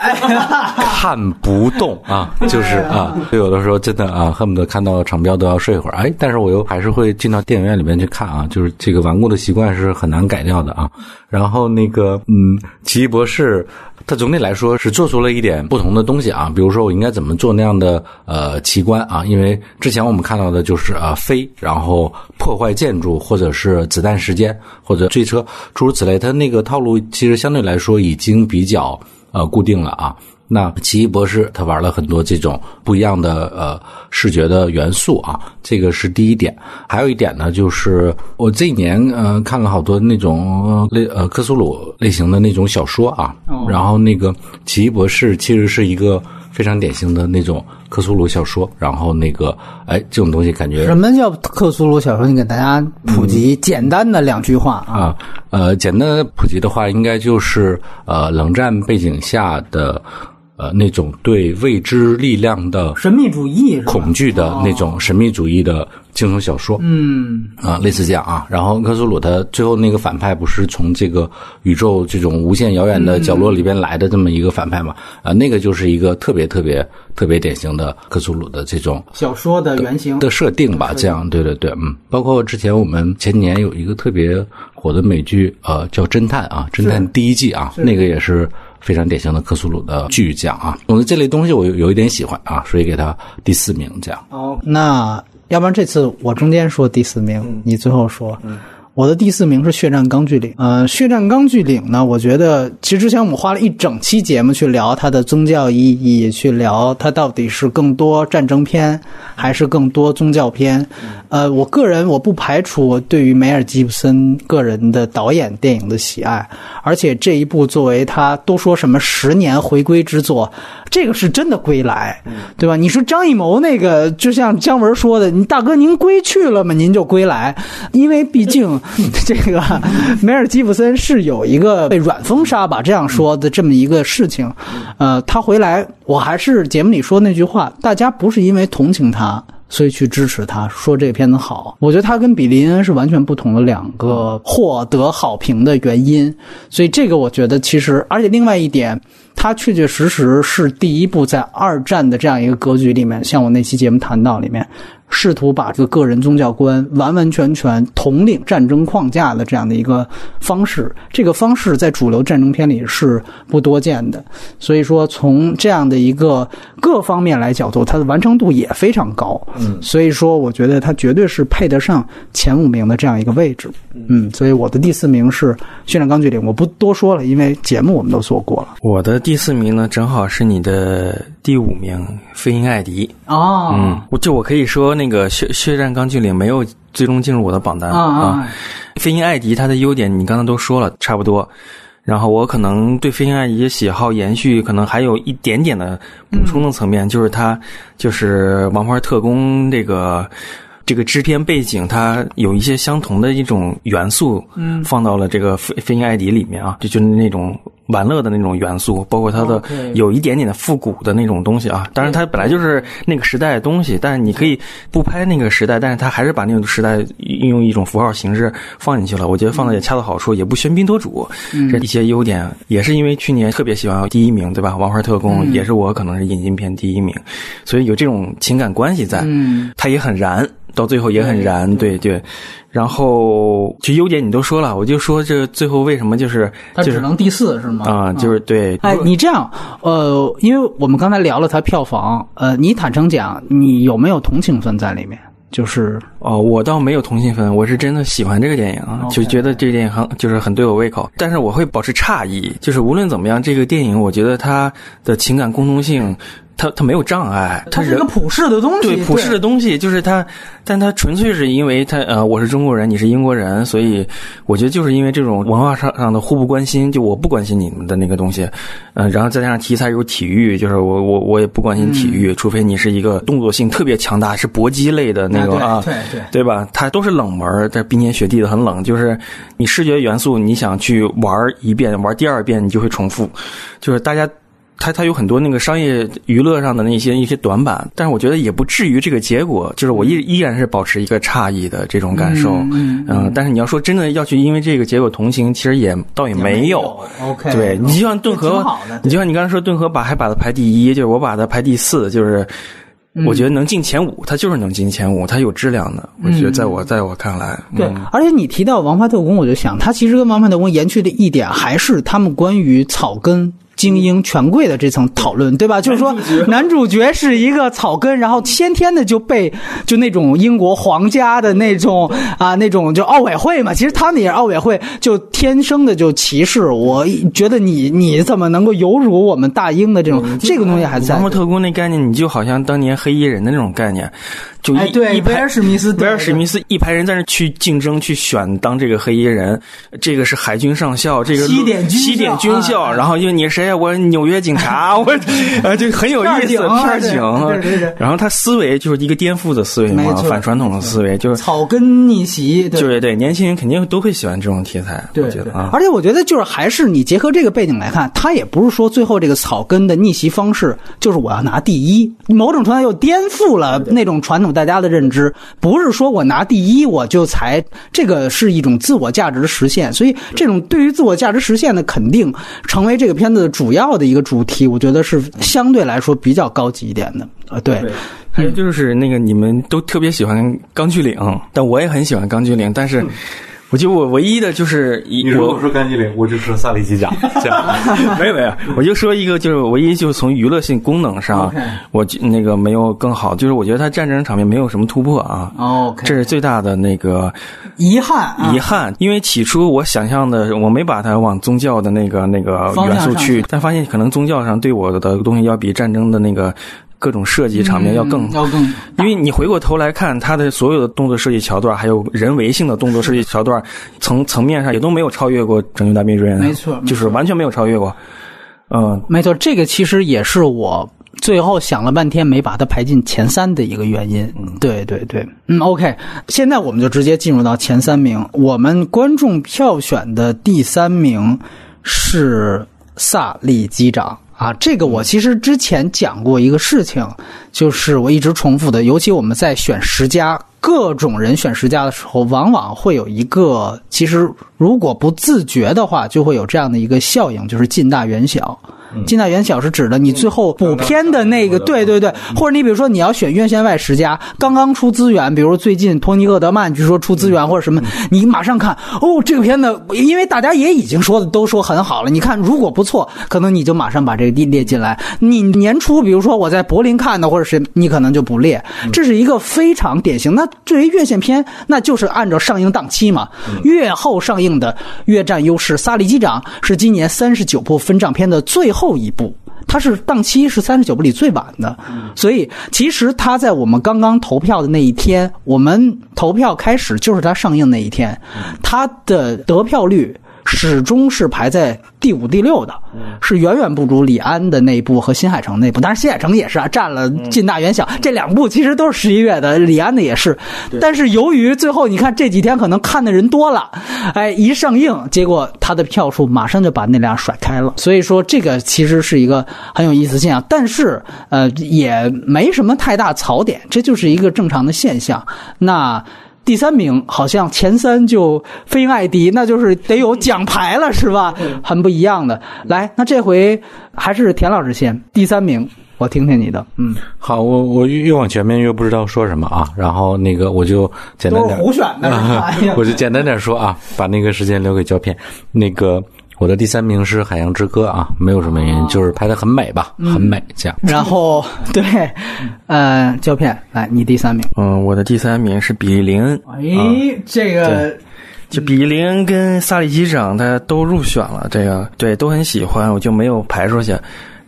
看不动啊，就是啊，就有的时候真的啊，恨不得看到场标都要睡一会儿。哎，但是我又还是会进到电影院里面去看啊，就是这个顽固的习惯是很难改掉的啊。然后那个嗯，《奇异博士》。它总体来说是做出了一点不同的东西啊，比如说我应该怎么做那样的呃奇观啊？因为之前我们看到的就是呃飞，然后破坏建筑，或者是子弹时间，或者追车，诸如此类。它那个套路其实相对来说已经比较呃固定了啊。那奇异博士他玩了很多这种不一样的呃视觉的元素啊，这个是第一点。还有一点呢，就是我这一年呃看了好多那种类呃克苏鲁类型的那种小说啊，然后那个奇异博士其实是一个非常典型的那种克苏鲁小说。然后那个哎这种东西感觉什么叫克苏鲁小说？你给大家普及简单的两句话啊。呃，简单普及的话，应该就是呃冷战背景下的。呃，那种对未知力量的神秘主义、恐惧的那种神秘主义的惊悚小说，嗯啊，类似这样啊。然后克苏鲁他最后那个反派不是从这个宇宙这种无限遥远的角落里边来的这么一个反派嘛？啊，那个就是一个特别特别特别典型的克苏鲁的这种小说的原型的设定吧？这样，对对对，嗯。包括之前我们前几年有一个特别火的美剧，呃，叫《侦探》啊，《侦探》第一季啊，那个也是。非常典型的克苏鲁的巨匠啊，总之这类东西我有有一点喜欢啊，所以给他第四名这样。哦，那要不然这次我中间说第四名，你最后说。我的第四名是《血战钢锯岭》。呃，《血战钢锯岭》呢，我觉得其实之前我们花了一整期节目去聊它的宗教意义，去聊它到底是更多战争片还是更多宗教片。呃，我个人我不排除对于梅尔吉布森个人的导演电影的喜爱，而且这一部作为他都说什么十年回归之作。这个是真的归来，对吧？你说张艺谋那个，就像姜文说的，你大哥您归去了吗？您就归来，因为毕竟 这个梅尔吉布森是有一个被软封杀吧，这样说的这么一个事情。呃，他回来，我还是节目里说那句话，大家不是因为同情他。所以去支持他，说这个片子好。我觉得他跟比林恩是完全不同的两个获得好评的原因。所以这个我觉得其实，而且另外一点，他确确实实是第一部在二战的这样一个格局里面，像我那期节目谈到里面。试图把这个个人宗教观完完全全统领战争框架的这样的一个方式。这个方式在主流战争片里是不多见的，所以说从这样的一个各方面来角度，它的完成度也非常高。嗯，所以说我觉得它绝对是配得上前五名的这样一个位置。嗯，所以我的第四名是《训练钢锯岭》，我不多说了，因为节目我们都做过了。我的第四名呢，正好是你的第五名，《飞鹰艾迪》。哦，嗯，我就我可以说，那个《血血战钢锯岭》没有最终进入我的榜单啊啊，《飞鹰艾迪》它的优点你刚才都说了，差不多。然后我可能对飞行爱迪的喜好延续，可能还有一点点的补充的层面，就是它就是王牌特工这个这个制片背景，它有一些相同的一种元素，嗯，放到了这个飞飞行爱迪里面啊，就就是那种。玩乐的那种元素，包括它的有一点点的复古的那种东西啊。当然，它本来就是那个时代的东西，但是你可以不拍那个时代，但是它还是把那种时代运用一种符号形式放进去了。我觉得放的也恰到好处，也不喧宾夺主，这一些优点也是因为去年特别喜欢第一名，对吧？王牌特工也是我可能是引进片第一名，所以有这种情感关系在，它也很燃，到最后也很燃，对对。然后，就优点你都说了，我就说这最后为什么就是它只能第四是吗？啊，就是对。哎，你这样，呃，因为我们刚才聊了它票房，呃，你坦诚讲，你有没有同情分在里面？就是哦，我倒没有同情分，我是真的喜欢这个电影啊，就觉得这个电影很就是很对我胃口。但是我会保持诧异，就是无论怎么样，这个电影我觉得它的情感共通性。它它没有障碍，他是一个普世的东西，对普世的东西，就是他，但他纯粹是因为他呃，我是中国人，你是英国人，所以我觉得就是因为这种文化上上的互不关心，就我不关心你们的那个东西，呃，然后再加上题材有体育，就是我我我也不关心体育，除非你是一个动作性特别强大，是搏击类的那个啊，对对对吧？它都是冷门，在冰天雪地的很冷，就是你视觉元素你想去玩一遍，玩第二遍你就会重复，就是大家。它它有很多那个商业娱乐上的那些一些短板，但是我觉得也不至于这个结果，就是我依依然是保持一个诧异的这种感受，嗯，但是你要说真的要去因为这个结果同情，其实也倒也没有，OK，对你就像顿河，你就像你刚才说顿河把还把它排第一，就是我把它排第四，就是我觉得能进前五，它就是能进前五，它有质量的，我觉得在我在我看来，对，而且你提到《王牌特工》，我就想，它其实跟《王牌特工》延续的一点还是他们关于草根。精英权贵的这层讨论，对吧？就是说，男主角是一个草根，然后先天的就被就那种英国皇家的那种啊，那种就奥委会嘛。其实他们也是奥委会，就天生的就歧视。我觉得你 你怎么能够有辱我们大英的这种这个东西还在？特工那概念，你就好像当年黑衣人的那种概念。就一对威尔史密斯，威尔史密斯一排人在那去竞争去选当这个黑衣人，这个是海军上校，这个西点西点军校，然后因为你是谁呀？我纽约警察，我啊就很有意思，片警，然后他思维就是一个颠覆的思维嘛，反传统的思维，就是草根逆袭，对。对，年轻人肯定都会喜欢这种题材，我觉得啊，而且我觉得就是还是你结合这个背景来看，他也不是说最后这个草根的逆袭方式就是我要拿第一，某种程度又颠覆了那种传统。大家的认知不是说我拿第一我就才这个是一种自我价值的实现，所以这种对于自我价值实现的肯定成为这个片子主要的一个主题，我觉得是相对来说比较高级一点的啊。对，还有就是那个你们都特别喜欢《钢锯岭》，但我也很喜欢《钢锯岭》，但是。我就我唯一的就是一，如果说干机灵，我就说萨利机甲，这 样没有没有，我就说一个，就是唯一就是从娱乐性功能上，我那个没有更好，就是我觉得它战争场面没有什么突破啊，哦，这是最大的那个遗憾，遗憾，因为起初我想象的，我没把它往宗教的那个那个元素去，但发现可能宗教上对我的东西要比战争的那个。各种设计场面要更要更，因为你回过头来看他的所有的动作设计桥段，还有人为性的动作设计桥段，层层面上也都没有超越过《拯救大兵瑞恩》，没错，就是完全没有超越过。嗯，没错，这个其实也是我最后想了半天没把它排进前三的一个原因。嗯，对对对，嗯，OK，现在我们就直接进入到前三名。我们观众票选的第三名是萨利机长。啊，这个我其实之前讲过一个事情，就是我一直重复的，尤其我们在选十家，各种人选十佳的时候，往往会有一个，其实如果不自觉的话，就会有这样的一个效应，就是近大远小。近大远小是指的你最后补片的那个，对对对，或者你比如说你要选院线外十佳，刚刚出资源，比如最近托尼·厄德曼据说出资源或者什么，你马上看哦，这个片子，因为大家也已经说的都说很好了，你看如果不错，可能你就马上把这个列列进来。你年初比如说我在柏林看的，或者是你可能就不列，这是一个非常典型。那对于院线片，那就是按照上映档期嘛，越后上映的越占优势。《萨利机长》是今年三十九部分账片的最后一部。它是档期是三十九部里最晚的，所以其实它在我们刚刚投票的那一天，我们投票开始就是它上映那一天，它的得票率。始终是排在第五、第六的，是远远不如李安的那部和新海诚那部。当然，新海诚也是啊，占了近大远小这两部，其实都是十一月的。李安的也是，但是由于最后你看这几天可能看的人多了，哎，一上映，结果他的票数马上就把那俩甩开了。所以说，这个其实是一个很有意思现象，但是呃，也没什么太大槽点，这就是一个正常的现象。那。第三名好像前三就非艾迪，那就是得有奖牌了，是吧？很不一样的。来，那这回还是田老师先。第三名，我听听你的。嗯，好，我我越往前面越不知道说什么啊。然后那个我就简单点，胡选的，我就简单点说啊，把那个时间留给胶片。那个。我的第三名是《海洋之歌》啊，没有什么原因，就是拍的很美吧，很美这样。然后对，呃，胶片来，你第三名。嗯，我的第三名是比利林恩。哎，这个就比利林恩跟萨利机长他都入选了，这个对都很喜欢，我就没有排出去。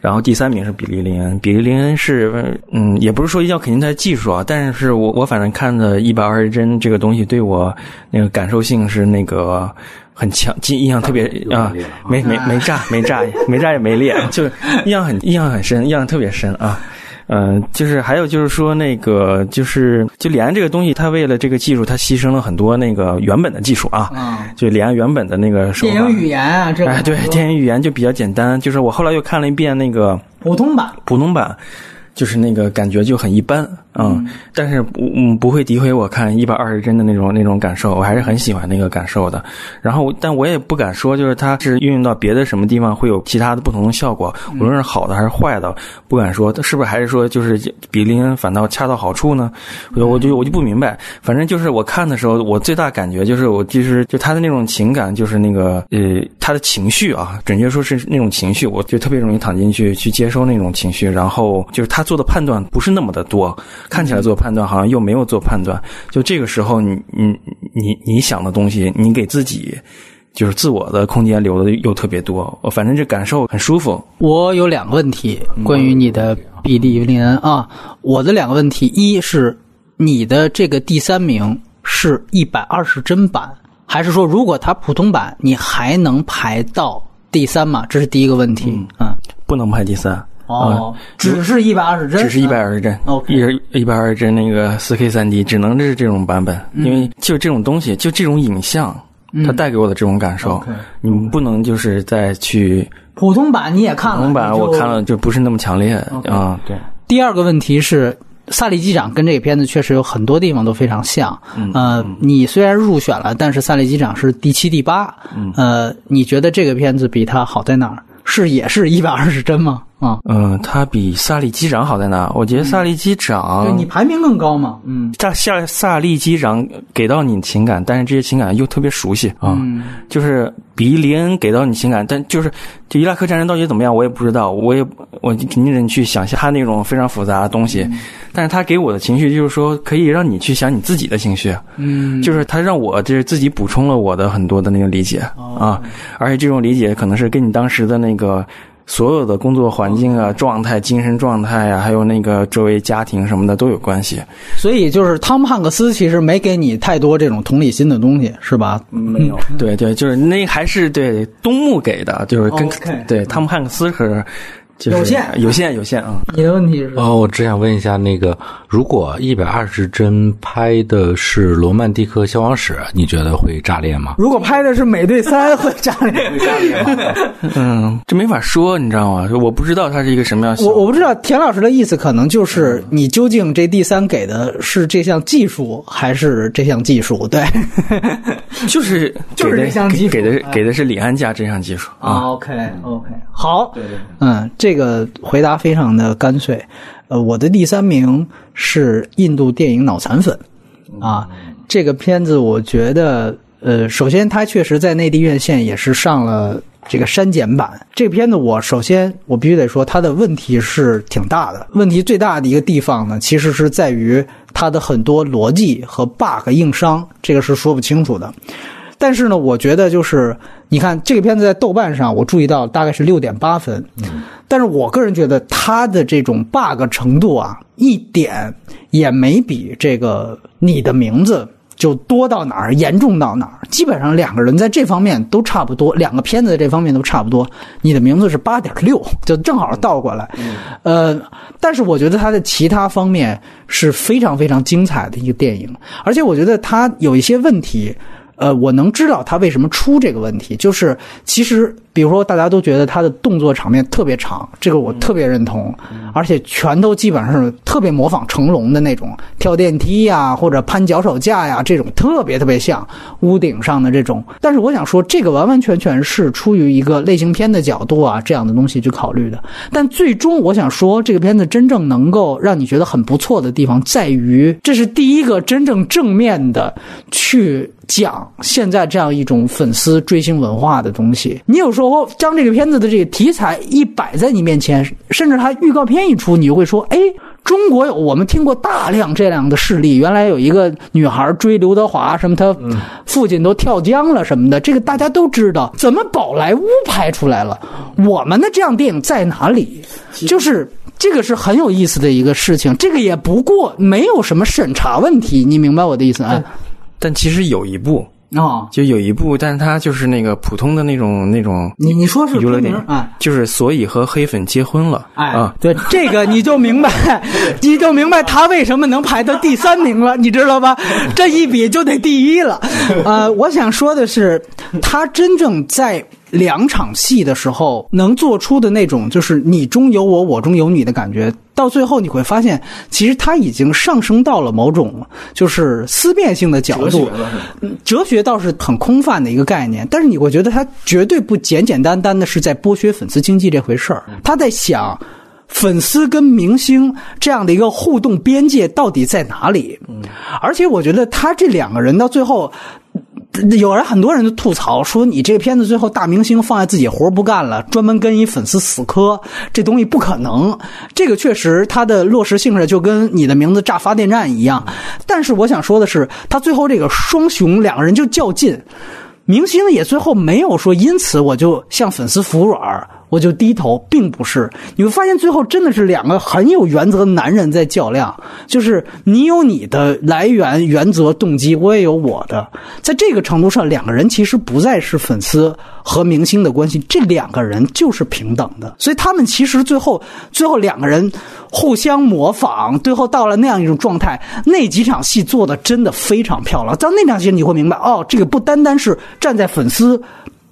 然后第三名是比利林恩，比利林恩是嗯，也不是说一定要肯定他的技术啊，但是我我反正看的一百二十帧这个东西对我那个感受性是那个。很强，记印象特别 啊，没没 没炸，没炸，没炸也没裂，就印象很印象很深，印象特别深啊。嗯，就是还有就是说那个就是就李安这个东西，他为了这个技术，他牺牲了很多那个原本的技术啊。就李安原本的那个电影语言啊，这哎对，电影语言就比较简单。就是我后来又看了一遍那个普通版，普通版。就是那个感觉就很一般，嗯，但是不嗯不会诋毁我看一百二十帧的那种那种感受，我还是很喜欢那个感受的。然后，但我也不敢说，就是它是运用到别的什么地方会有其他的不同的效果，无论是好的还是坏的，不敢说。是不是还是说就是比林反倒恰到好处呢？我我就我就不明白。反正就是我看的时候，我最大感觉就是我其实就他的那种情感，就是那个呃他的情绪啊，准确说是那种情绪，我就特别容易躺进去去接收那种情绪，然后就是他。做的判断不是那么的多，看起来做判断好像又没有做判断。就这个时候，你你你你想的东西，你给自己就是自我的空间留的又特别多。我反正这感受很舒服。我有两个问题关于你的比利林恩啊，我的两个问题，一是你的这个第三名是一百二十帧版，还是说如果它普通版，你还能排到第三吗？这是第一个问题。嗯，不能排第三。哦，只是一百二十帧，只是一百二十帧，一一百二十帧那个四 K 三 D，只能是这种版本，因为就这种东西，就这种影像，它带给我的这种感受，你不能就是再去普通版你也看了，普通版我看了就不是那么强烈啊。对，第二个问题是，《萨利机长》跟这个片子确实有很多地方都非常像。呃，你虽然入选了，但是《萨利机长》是第七、第八。呃，你觉得这个片子比它好在哪儿？是也是一百二十帧吗？啊，嗯，它比萨利机长好在哪？我觉得萨利机长，对你排名更高嘛。嗯，萨萨萨利机长给到你情感，但是这些情感又特别熟悉啊。就是比利恩给到你情感，但就是就伊拉克战争到底怎么样，我也不知道。我也我肯定得去想象他那种非常复杂的东西，但是他给我的情绪就是说可以让你去想你自己的情绪。嗯，就是他让我就是自己补充了我的很多的那个理解啊，而且这种理解可能是跟你当时的那个。所有的工作环境啊、状态、精神状态啊，还有那个周围家庭什么的都有关系。所以就是汤姆汉克斯其实没给你太多这种同理心的东西，是吧？没有。对对，就是那还是对东木给的，就是跟对汤姆汉克斯是有限，有限，有限啊！你的问题是？哦，我只想问一下，那个如果一百二十帧拍的是罗曼蒂克消亡史，你觉得会炸裂吗？如果拍的是美队三，会炸裂？会炸裂吗？嗯，这没法说，你知道吗？我不知道它是一个什么样。我我不知道田老师的意思，可能就是你究竟这第三给的是这项技术，还是这项技术？对，就是 就是这项技术，给的给的是李安家这项技术啊。OK OK，好，嗯。这个回答非常的干脆，呃，我的第三名是印度电影《脑残粉》，啊，这个片子我觉得，呃，首先它确实在内地院线也是上了这个删减版。这个片子我首先我必须得说，它的问题是挺大的。问题最大的一个地方呢，其实是在于它的很多逻辑和 bug 硬伤，这个是说不清楚的。但是呢，我觉得就是你看这个片子在豆瓣上，我注意到大概是六点八分。嗯，但是我个人觉得它的这种 bug 程度啊，一点也没比这个你的名字就多到哪儿，严重到哪儿。基本上两个人在这方面都差不多，两个片子在这方面都差不多。你的名字是八点六，就正好倒过来。呃，但是我觉得它的其他方面是非常非常精彩的一个电影，而且我觉得它有一些问题。呃，我能知道他为什么出这个问题，就是其实，比如说大家都觉得他的动作场面特别长，这个我特别认同，而且全都基本上是特别模仿成龙的那种跳电梯呀，或者攀脚手架呀，这种特别特别像屋顶上的这种。但是我想说，这个完完全全是出于一个类型片的角度啊，这样的东西去考虑的。但最终我想说，这个片子真正能够让你觉得很不错的地方，在于这是第一个真正正面的去。讲现在这样一种粉丝追星文化的东西，你有时候将这个片子的这个题材一摆在你面前，甚至它预告片一出，你就会说：“哎，中国有我们听过大量这样的事例，原来有一个女孩追刘德华，什么她父亲都跳江了什么的，这个大家都知道。怎么宝莱坞拍出来了？我们的这样电影在哪里？就是这个是很有意思的一个事情。这个也不过没有什么审查问题，你明白我的意思啊？”但其实有一部哦，就有一部，但是它就是那个普通的那种那种。你你说是娱乐电影啊？就是所以和黑粉结婚了。哎啊，对这个你就明白，你就明白他为什么能排到第三名了，你知道吧？这一比就得第一了。呃，我想说的是，他真正在。两场戏的时候能做出的那种，就是你中有我，我中有你的感觉，到最后你会发现，其实他已经上升到了某种就是思辨性的角度。哲学倒是很空泛的一个概念，但是你会觉得他绝对不简简单单的是在剥削粉丝经济这回事儿。他在想，粉丝跟明星这样的一个互动边界到底在哪里？而且我觉得他这两个人到最后。有人很多人就吐槽说，你这个片子最后大明星放下自己活不干了，专门跟一粉丝死磕，这东西不可能。这个确实它的落实性质就跟你的名字炸发电站一样。但是我想说的是，他最后这个双雄两个人就较劲，明星也最后没有说因此我就向粉丝服软。我就低头，并不是你会发现，最后真的是两个很有原则的男人在较量。就是你有你的来源、原则、动机，我也有我的。在这个程度上，两个人其实不再是粉丝和明星的关系，这两个人就是平等的。所以他们其实最后，最后两个人互相模仿，最后到了那样一种状态。那几场戏做的真的非常漂亮。到那场戏你会明白，哦，这个不单单是站在粉丝。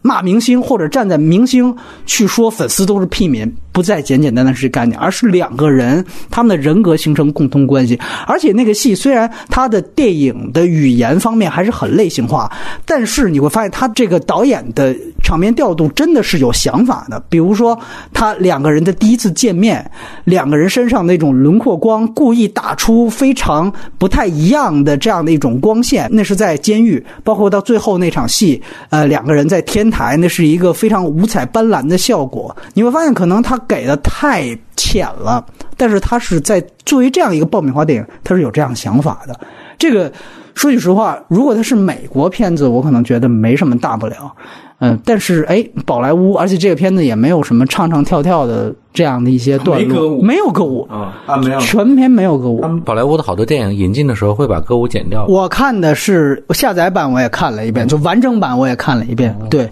骂明星或者站在明星去说粉丝都是屁民，不再简简单单是概念，而是两个人他们的人格形成共通关系。而且那个戏虽然它的电影的语言方面还是很类型化，但是你会发现他这个导演的场面调度真的是有想法的。比如说他两个人的第一次见面，两个人身上那种轮廓光故意打出非常不太一样的这样的一种光线，那是在监狱。包括到最后那场戏，呃，两个人在天。台那是一个非常五彩斑斓的效果，你会发现可能他给的太浅了，但是他是在作为这样一个爆米花电影，他是有这样想法的。这个说句实话，如果他是美国片子，我可能觉得没什么大不了。嗯，但是哎，宝莱坞，而且这个片子也没有什么唱唱跳跳的这样的一些段落，没有歌舞啊啊，没有，全篇没有歌舞。宝莱坞的好多电影引进的时候会把歌舞剪掉。我看的是下载版，我也看了一遍，就完整版我也看了一遍。对，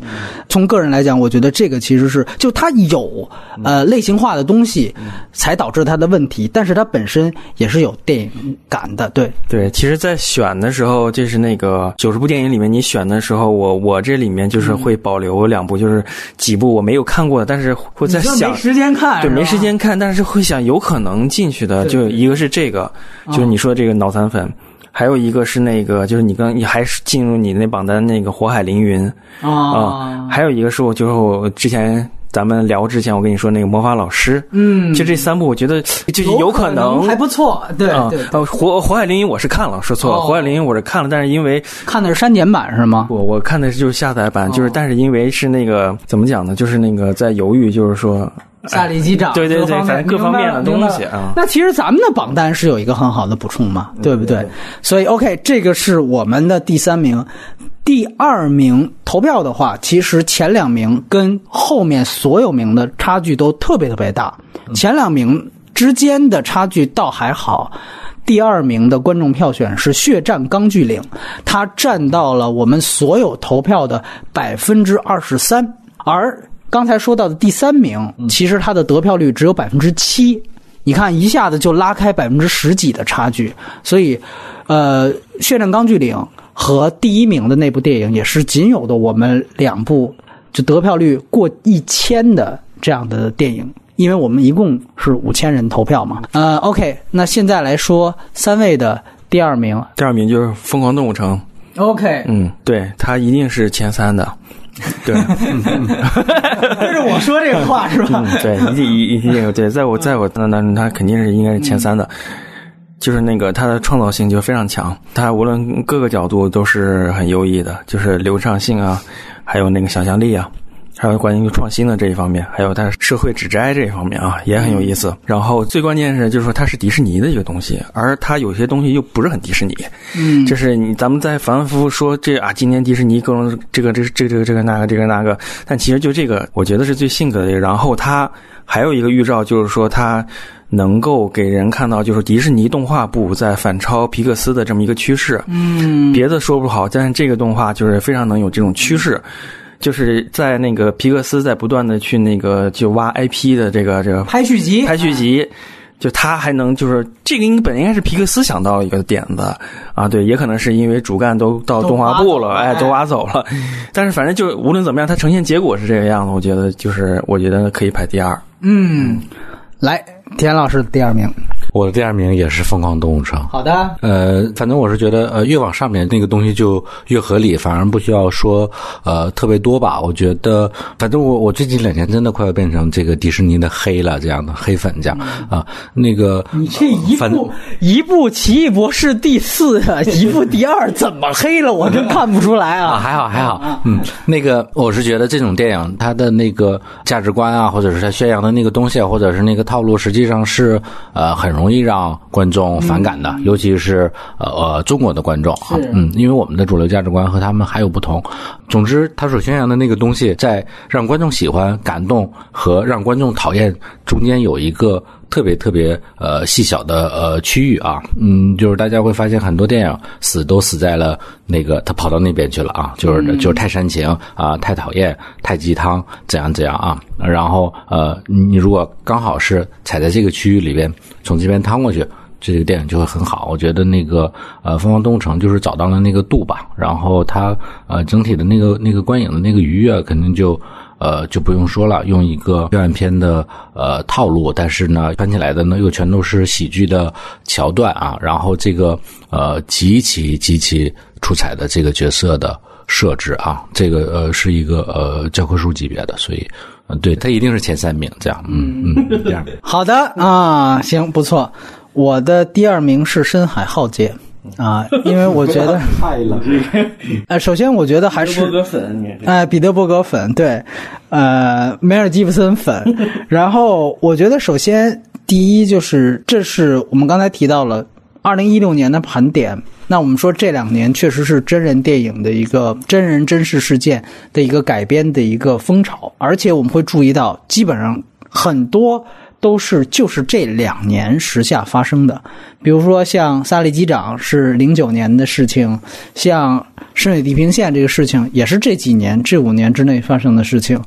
从个人来讲，我觉得这个其实是就它有呃类型化的东西，才导致它的问题，但是它本身也是有电影感的。对对，其实，在选的时候，就是那个九十部电影里面，你选的时候，我我这里面就是会保留两部，就是几部我没有看过的，但是会在想没时间看。对，没时间看，但是会想有可能进去的，就一个是这个，就是你说这个脑残粉，还有一个是那个，就是你刚你还是进入你那榜单那个火海凌云啊，还有一个是我就是我之前咱们聊之前我跟你说那个魔法老师，嗯，就这三部我觉得就是有可能还不错，对对。呃，火火海凌云我是看了，说错了，火海凌云我是看了，但是因为看的是删减版是吗？我我看的是就是下载版，就是但是因为是那个怎么讲呢？就是那个在犹豫，就是说。下里机长，对对对，反正各方面的东西啊。那其实咱们的榜单是有一个很好的补充嘛，对不对？所以 OK，这个是我们的第三名，第二名投票的话，其实前两名跟后面所有名的差距都特别特别大，前两名之间的差距倒还好。第二名的观众票选是《血战钢锯岭》，它占到了我们所有投票的百分之二十三，而。刚才说到的第三名，其实它的得票率只有百分之七，你看一下子就拉开百分之十几的差距，所以，呃，《血战钢锯岭》和第一名的那部电影也是仅有的我们两部就得票率过一千的这样的电影，因为我们一共是五千人投票嘛。呃，OK，那现在来说三位的第二名，第二名就是《疯狂动物城》。OK，嗯，对，它一定是前三的。对，就是我说这个话是吧？对，一一定对，在我在我那那他肯定是应该是前三的，就是那个他的创造性就非常强，他无论各个角度都是很优异的，就是流畅性啊，还有那个想象力啊。还有关于创新的这一方面，还有它社会指摘这一方面啊，也很有意思。然后最关键是，就是说它是迪士尼的一个东西，而它有些东西又不是很迪士尼。嗯，就是你咱们在反反复复说这啊，今年迪士尼各种这个这这这个这个那个这个那个，但其实就这个，我觉得是最性格的。然后它还有一个预兆，就是说它能够给人看到，就是迪士尼动画部在反超皮克斯的这么一个趋势。嗯，别的说不好，但是这个动画就是非常能有这种趋势。就是在那个皮克斯在不断的去那个就挖 IP 的这个这个拍续集，拍续集，就他还能就是这个应本应该是皮克斯想到一个点子。啊，对，也可能是因为主干都到动画部了，哎，都挖走了，但是反正就无论怎么样，它呈现结果是这个样子，我觉得就是我觉得可以排第二。嗯，来，田老师第二名。我的第二名也是《疯狂动物城》。好的，呃，反正我是觉得，呃，越往上面那个东西就越合理，反而不需要说，呃，特别多吧。我觉得，反正我我最近两年真的快要变成这个迪士尼的黑了，这样的黑粉这样啊。那个你这一部一部《奇异博士》第四，一部第二，怎么黑了？我真看不出来啊。还好还好，嗯，那个我是觉得这种电影它的那个价值观啊，或者是它宣扬的那个东西，或者是那个套路，实际上是呃很容。容易让观众反感的，尤其是呃呃中国的观众啊，嗯，因为我们的主流价值观和他们还有不同。总之，他所宣扬的那个东西，在让观众喜欢、感动和让观众讨厌中间有一个。特别特别呃细小的呃区域啊，嗯，就是大家会发现很多电影死都死在了那个他跑到那边去了啊，就是就是太煽情啊，太讨厌，太鸡汤，怎样怎样啊，然后呃你如果刚好是踩在这个区域里边，从这边趟过去，这个电影就会很好。我觉得那个呃《疯狂动物城》就是找到了那个度吧，然后它呃整体的那个那个观影的那个愉悦肯定就。呃，就不用说了，用一个表演片的呃套路，但是呢，翻起来的呢又全都是喜剧的桥段啊，然后这个呃极其极其出彩的这个角色的设置啊，这个呃是一个呃教科书级别的，所以嗯对他一定是前三名这样，嗯嗯，这样。好的啊，行不错，我的第二名是深海浩劫。啊，因为我觉得太了，呃，首先我觉得还是伯格粉，哎，彼得伯格粉，对，呃，梅尔吉布森粉。然后我觉得，首先第一就是，这是我们刚才提到了二零一六年的盘点。那我们说这两年确实是真人电影的一个真人真实事件的一个改编的一个风潮，而且我们会注意到，基本上很多。都是就是这两年时下发生的，比如说像萨利机长是零九年的事情，像深水地平线这个事情也是这几年这五年之内发生的事情，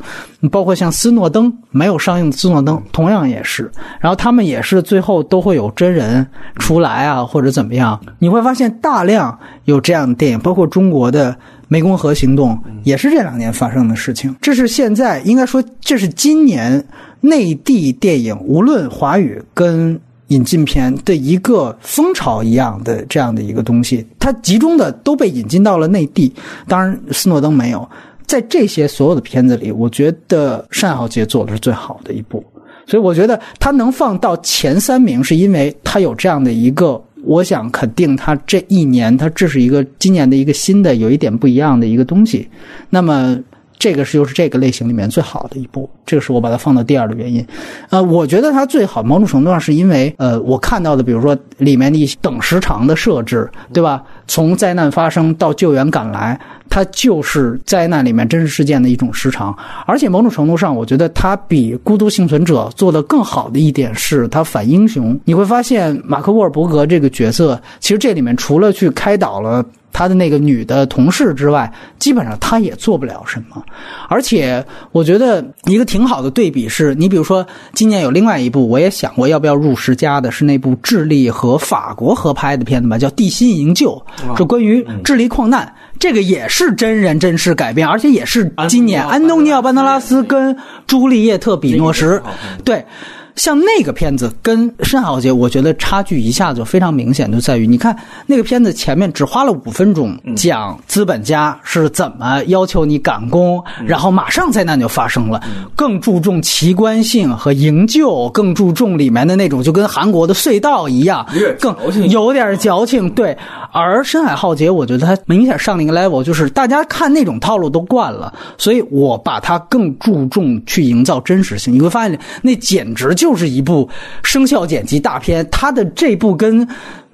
包括像斯诺登没有上映斯诺登同样也是，然后他们也是最后都会有真人出来啊或者怎么样，你会发现大量有这样的电影，包括中国的湄公河行动也是这两年发生的事情，这是现在应该说这是今年。内地电影无论华语跟引进片的一个风潮一样的这样的一个东西，它集中的都被引进到了内地。当然，斯诺登没有在这些所有的片子里，我觉得《单浩杰做的是最好的一部。所以，我觉得他能放到前三名，是因为他有这样的一个，我想肯定他这一年，他这是一个今年的一个新的有一点不一样的一个东西。那么。这个是又是这个类型里面最好的一部，这个是我把它放到第二的原因。呃，我觉得它最好，某种程度上是因为，呃，我看到的，比如说里面的一些等时长的设置，对吧？从灾难发生到救援赶来，它就是灾难里面真实事件的一种时长。而且某种程度上，我觉得它比《孤独幸存者》做得更好的一点是，它反英雄。你会发现，马克沃尔伯格这个角色，其实这里面除了去开导了。他的那个女的同事之外，基本上他也做不了什么。而且，我觉得一个挺好的对比是，你比如说今年有另外一部，我也想过要不要入十佳的，是那部智利和法国合拍的片子吧，叫《地心营救》，是关于智利矿难。这个也是真人真事改编，而且也是今年安东尼奥·班德拉斯跟朱丽叶特·比诺什对。像那个片子跟《申浩劫》，我觉得差距一下子就非常明显，就在于你看那个片子前面只花了五分钟讲资本家是怎么要求你赶工，然后马上灾难就发生了，更注重奇观性和营救，更注重里面的那种就跟韩国的隧道一样，更有点矫情。对，而《深海浩劫》，我觉得它明显上了一个 level，就是大家看那种套路都惯了，所以我把它更注重去营造真实性。你会发现那简直就。是一部生肖剪辑大片，它的这部跟。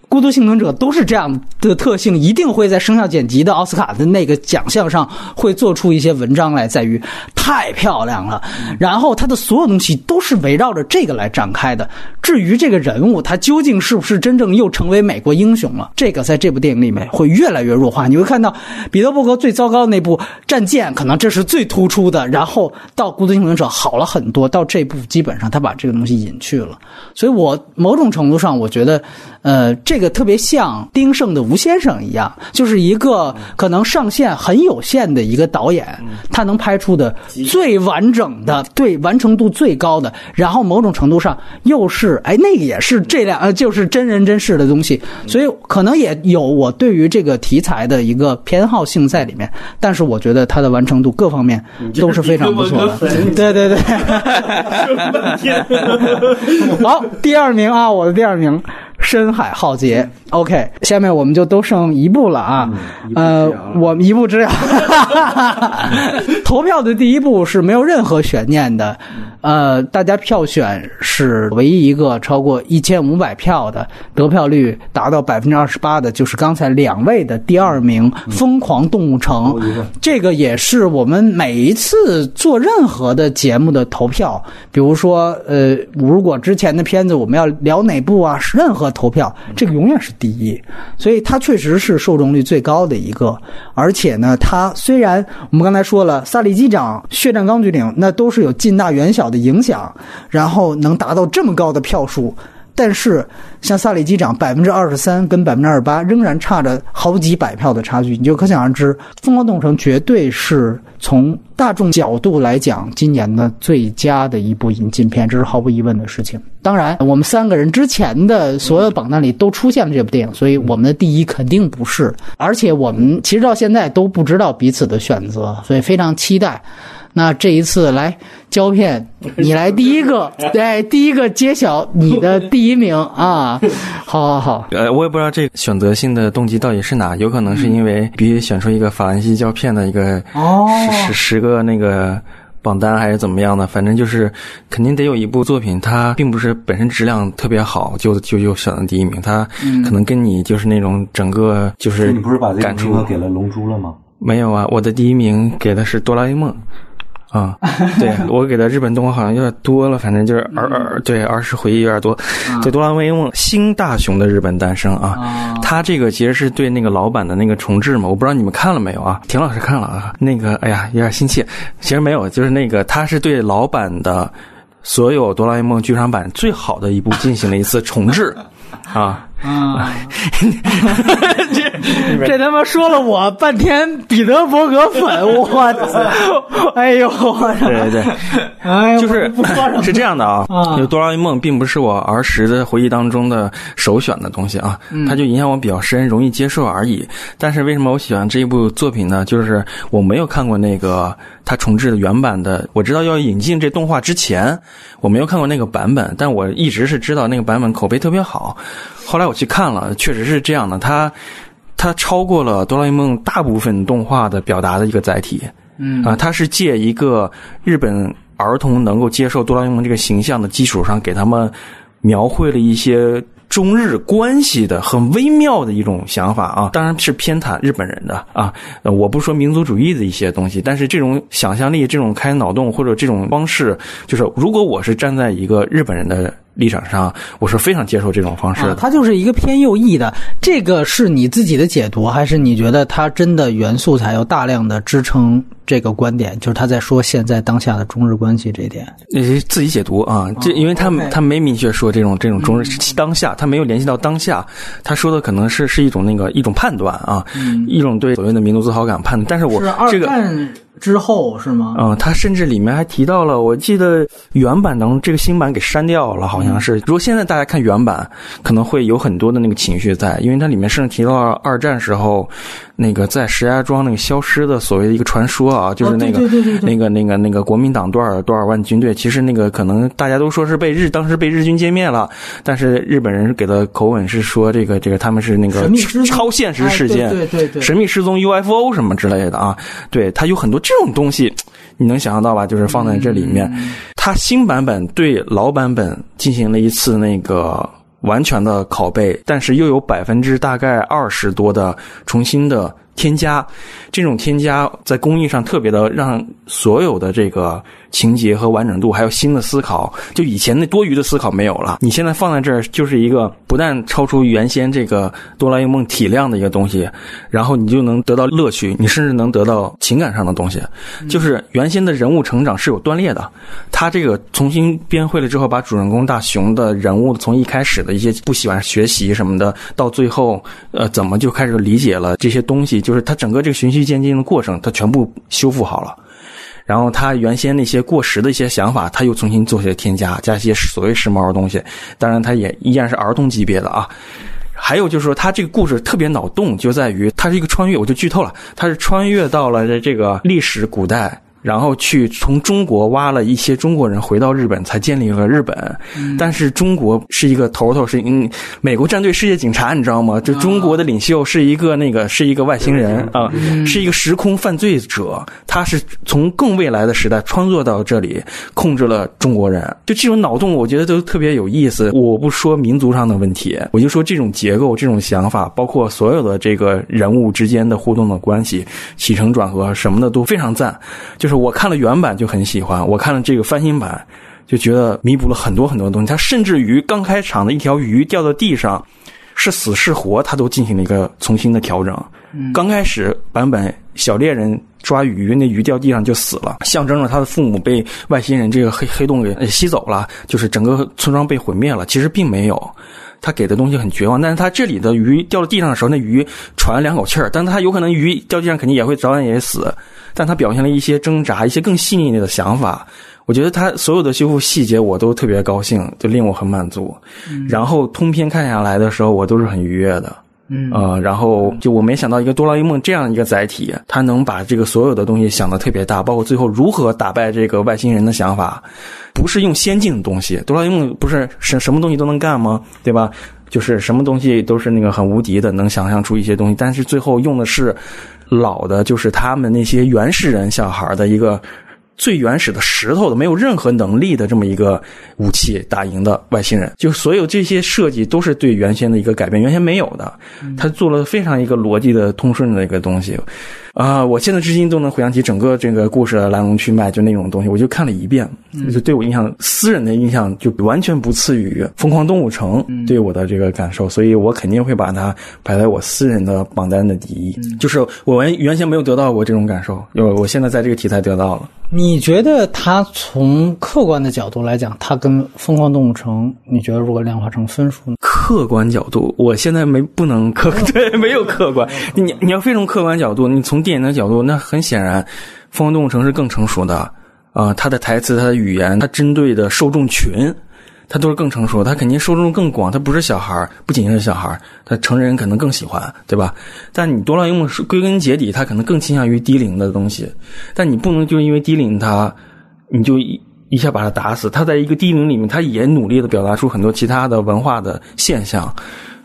孤独幸存者都是这样的特性，一定会在声效剪辑的奥斯卡的那个奖项上会做出一些文章来，在于太漂亮了。然后他的所有东西都是围绕着这个来展开的。至于这个人物，他究竟是不是真正又成为美国英雄了，这个在这部电影里面会越来越弱化。你会看到彼得伯格最糟糕的那部《战舰》，可能这是最突出的。然后到孤独幸存者好了很多，到这部基本上他把这个东西隐去了。所以我某种程度上我觉得，呃，这。这个特别像丁晟的吴先生一样，就是一个可能上限很有限的一个导演，他能拍出的最完整的、对完成度最高的，然后某种程度上又是哎，那个也是这两呃，就是真人真事的东西，所以可能也有我对于这个题材的一个偏好性在里面。但是我觉得它的完成度各方面都是非常不错的。对对对。好，第二名啊，我的第二名。深海浩劫，OK，下面我们就都剩一步了啊，呃，我们一步之遥，投票的第一步是没有任何悬念的。呃，大家票选是唯一一个超过一千五百票的得票率达到百分之二十八的，就是刚才两位的第二名《疯狂动物城》。这个也是我们每一次做任何的节目的投票，比如说，呃，如果之前的片子我们要聊哪部啊，任何投票，这个永远是第一。所以它确实是受众率最高的一个，而且呢，它虽然我们刚才说了《萨利机长》《血战钢锯岭》，那都是有近大远小。的影响，然后能达到这么高的票数，但是像萨利机长百分之二十三跟百分之二十八仍然差着好几百票的差距，你就可想而知，《疯狂动物城》绝对是从大众角度来讲今年的最佳的一部引进片，这是毫无疑问的事情。当然，我们三个人之前的所有榜单里都出现了这部电影，所以我们的第一肯定不是，而且我们其实到现在都不知道彼此的选择，所以非常期待。那这一次来胶片，你来第一个，对，第一个揭晓你的第一名啊！好好好，呃，我也不知道这选择性的动机到底是哪，有可能是因为必须选出一个法兰西胶片的一个十十十个那个榜单，还是怎么样的？反正就是肯定得有一部作品，它并不是本身质量特别好，就就就选了第一名，它可能跟你就是那种整个就是你不是把这个名额给了龙珠了吗？没有啊，我的第一名给的是哆啦 A 梦。啊，对 我给的日本动画好像有点多了，反正就是儿儿对儿时回忆有点多。对《哆啦 A 梦》新大雄的日本诞生啊，他这个其实是对那个老版的那个重置嘛，我不知道你们看了没有啊？田老师看了啊，那个哎呀有点心切，其实没有，就是那个他是对老版的所有哆啦 A 梦剧场版最好的一部进行了一次重置啊。啊！这这他妈说了我半天彼得伯格粉，我操！哎呦，对对对，哎，就是是这样的啊。就哆啦 A 梦并不是我儿时的回忆当中的首选的东西啊，它就影响我比较深，容易接受而已。但是为什么我喜欢这一部作品呢？就是我没有看过那个它重置的原版的，我知道要引进这动画之前，我没有看过那个版本，但我一直是知道那个版本口碑特别好。后来我去看了，确实是这样的。它，它超过了哆啦 A 梦大部分动画的表达的一个载体。嗯啊，它是借一个日本儿童能够接受哆啦 A 梦这个形象的基础上，给他们描绘了一些中日关系的很微妙的一种想法啊。当然是偏袒日本人的啊。我不说民族主义的一些东西，但是这种想象力、这种开脑洞或者这种方式，就是如果我是站在一个日本人的。立场上，我是非常接受这种方式的。它就是一个偏右翼的，这个是你自己的解读，还是你觉得它真的原素材有大量的支撑这个观点？就是他在说现在当下的中日关系这一点。那自己解读啊，这因为他他没明确说这种这种中日当下，他没有联系到当下，他说的可能是是一种那个一种判断啊，一种对所谓的民族自豪感判断。但是我这个。之后是吗？嗯，他甚至里面还提到了，我记得原版当中这个新版给删掉了，好像是。如果现在大家看原版，可能会有很多的那个情绪在，因为它里面甚至提到了二战时候。那个在石家庄那个消失的所谓的一个传说啊，就是那个那个那个那个国民党多少多少万军队，其实那个可能大家都说是被日当时被日军歼灭了，但是日本人给的口吻是说这个这个他们是那个超现实事件，对对对，神秘失踪 UFO 什么之类的啊，对他有很多这种东西，你能想象到吧？就是放在这里面，他新版本对老版本进行了一次那个。完全的拷贝，但是又有百分之大概二十多的重新的添加，这种添加在工艺上特别的让所有的这个。情节和完整度，还有新的思考，就以前那多余的思考没有了。你现在放在这儿，就是一个不但超出原先这个哆啦 A 梦体量的一个东西，然后你就能得到乐趣，你甚至能得到情感上的东西。就是原先的人物成长是有断裂的，他这个重新编绘了之后，把主人公大雄的人物从一开始的一些不喜欢学习什么的，到最后呃怎么就开始理解了这些东西，就是他整个这个循序渐进的过程，他全部修复好了。然后他原先那些过时的一些想法，他又重新做些添加，加一些所谓时髦的东西。当然，他也依然是儿童级别的啊。还有就是说，他这个故事特别脑洞，就在于他是一个穿越，我就剧透了，他是穿越到了这个历史古代。然后去从中国挖了一些中国人回到日本，才建立了日本。但是中国是一个头头，是嗯，美国战队世界警察，你知道吗？就中国的领袖是一个那个是一个外星人啊，是一个时空犯罪者。他是从更未来的时代穿梭到这里，控制了中国人。就这种脑洞，我觉得都特别有意思。我不说民族上的问题，我就说这种结构、这种想法，包括所有的这个人物之间的互动的关系、起承转合什么的都非常赞。就。是我看了原版就很喜欢，我看了这个翻新版就觉得弥补了很多很多东西。它甚至于刚开场的一条鱼掉到地上，是死是活，它都进行了一个重新的调整。刚开始版本小猎人抓鱼，那鱼掉地上就死了，象征着他的父母被外星人这个黑黑洞给吸走了，就是整个村庄被毁灭了。其实并没有。他给的东西很绝望，但是他这里的鱼掉到地上的时候，那鱼喘了两口气儿，但他有可能鱼掉地上肯定也会早晚也死，但他表现了一些挣扎，一些更细腻的想法。我觉得他所有的修复细节我都特别高兴，就令我很满足。然后通篇看下来的时候，我都是很愉悦的。嗯，呃，然后就我没想到一个哆啦 A 梦这样一个载体，他能把这个所有的东西想的特别大，包括最后如何打败这个外星人的想法，不是用先进的东西，哆啦 A 梦不是什什么东西都能干吗？对吧？就是什么东西都是那个很无敌的，能想象出一些东西，但是最后用的是老的，就是他们那些原始人小孩的一个。最原始的石头的，没有任何能力的这么一个武器打赢的外星人。就所有这些设计都是对原先的一个改变，原先没有的，他做了非常一个逻辑的通顺的一个东西。啊，我现在至今都能回想起整个这个故事的来龙去脉，就那种东西，我就看了一遍，就对我印象，私人的印象就完全不次于《疯狂动物城》对我的这个感受，所以我肯定会把它排在我私人的榜单的第一。就是我原原先没有得到过这种感受，因为我现在在这个题材得到了。你觉得它从客观的角度来讲，它跟《疯狂动物城》，你觉得如果量化成分数呢？客观角度，我现在没不能客 对，没有客观。你你要非从客观角度，你从电影的角度，那很显然，《疯狂动物城》是更成熟的啊，它的台词、它的语言、它针对的受众群。它都是更成熟，它肯定受众更广，它不是小孩儿，不仅仅是小孩儿，它成人可能更喜欢，对吧？但你哆啦 A 梦归根结底，它可能更倾向于低龄的东西，但你不能就因为低龄它，你就一一下把它打死。它在一个低龄里面，它也努力的表达出很多其他的文化的现象。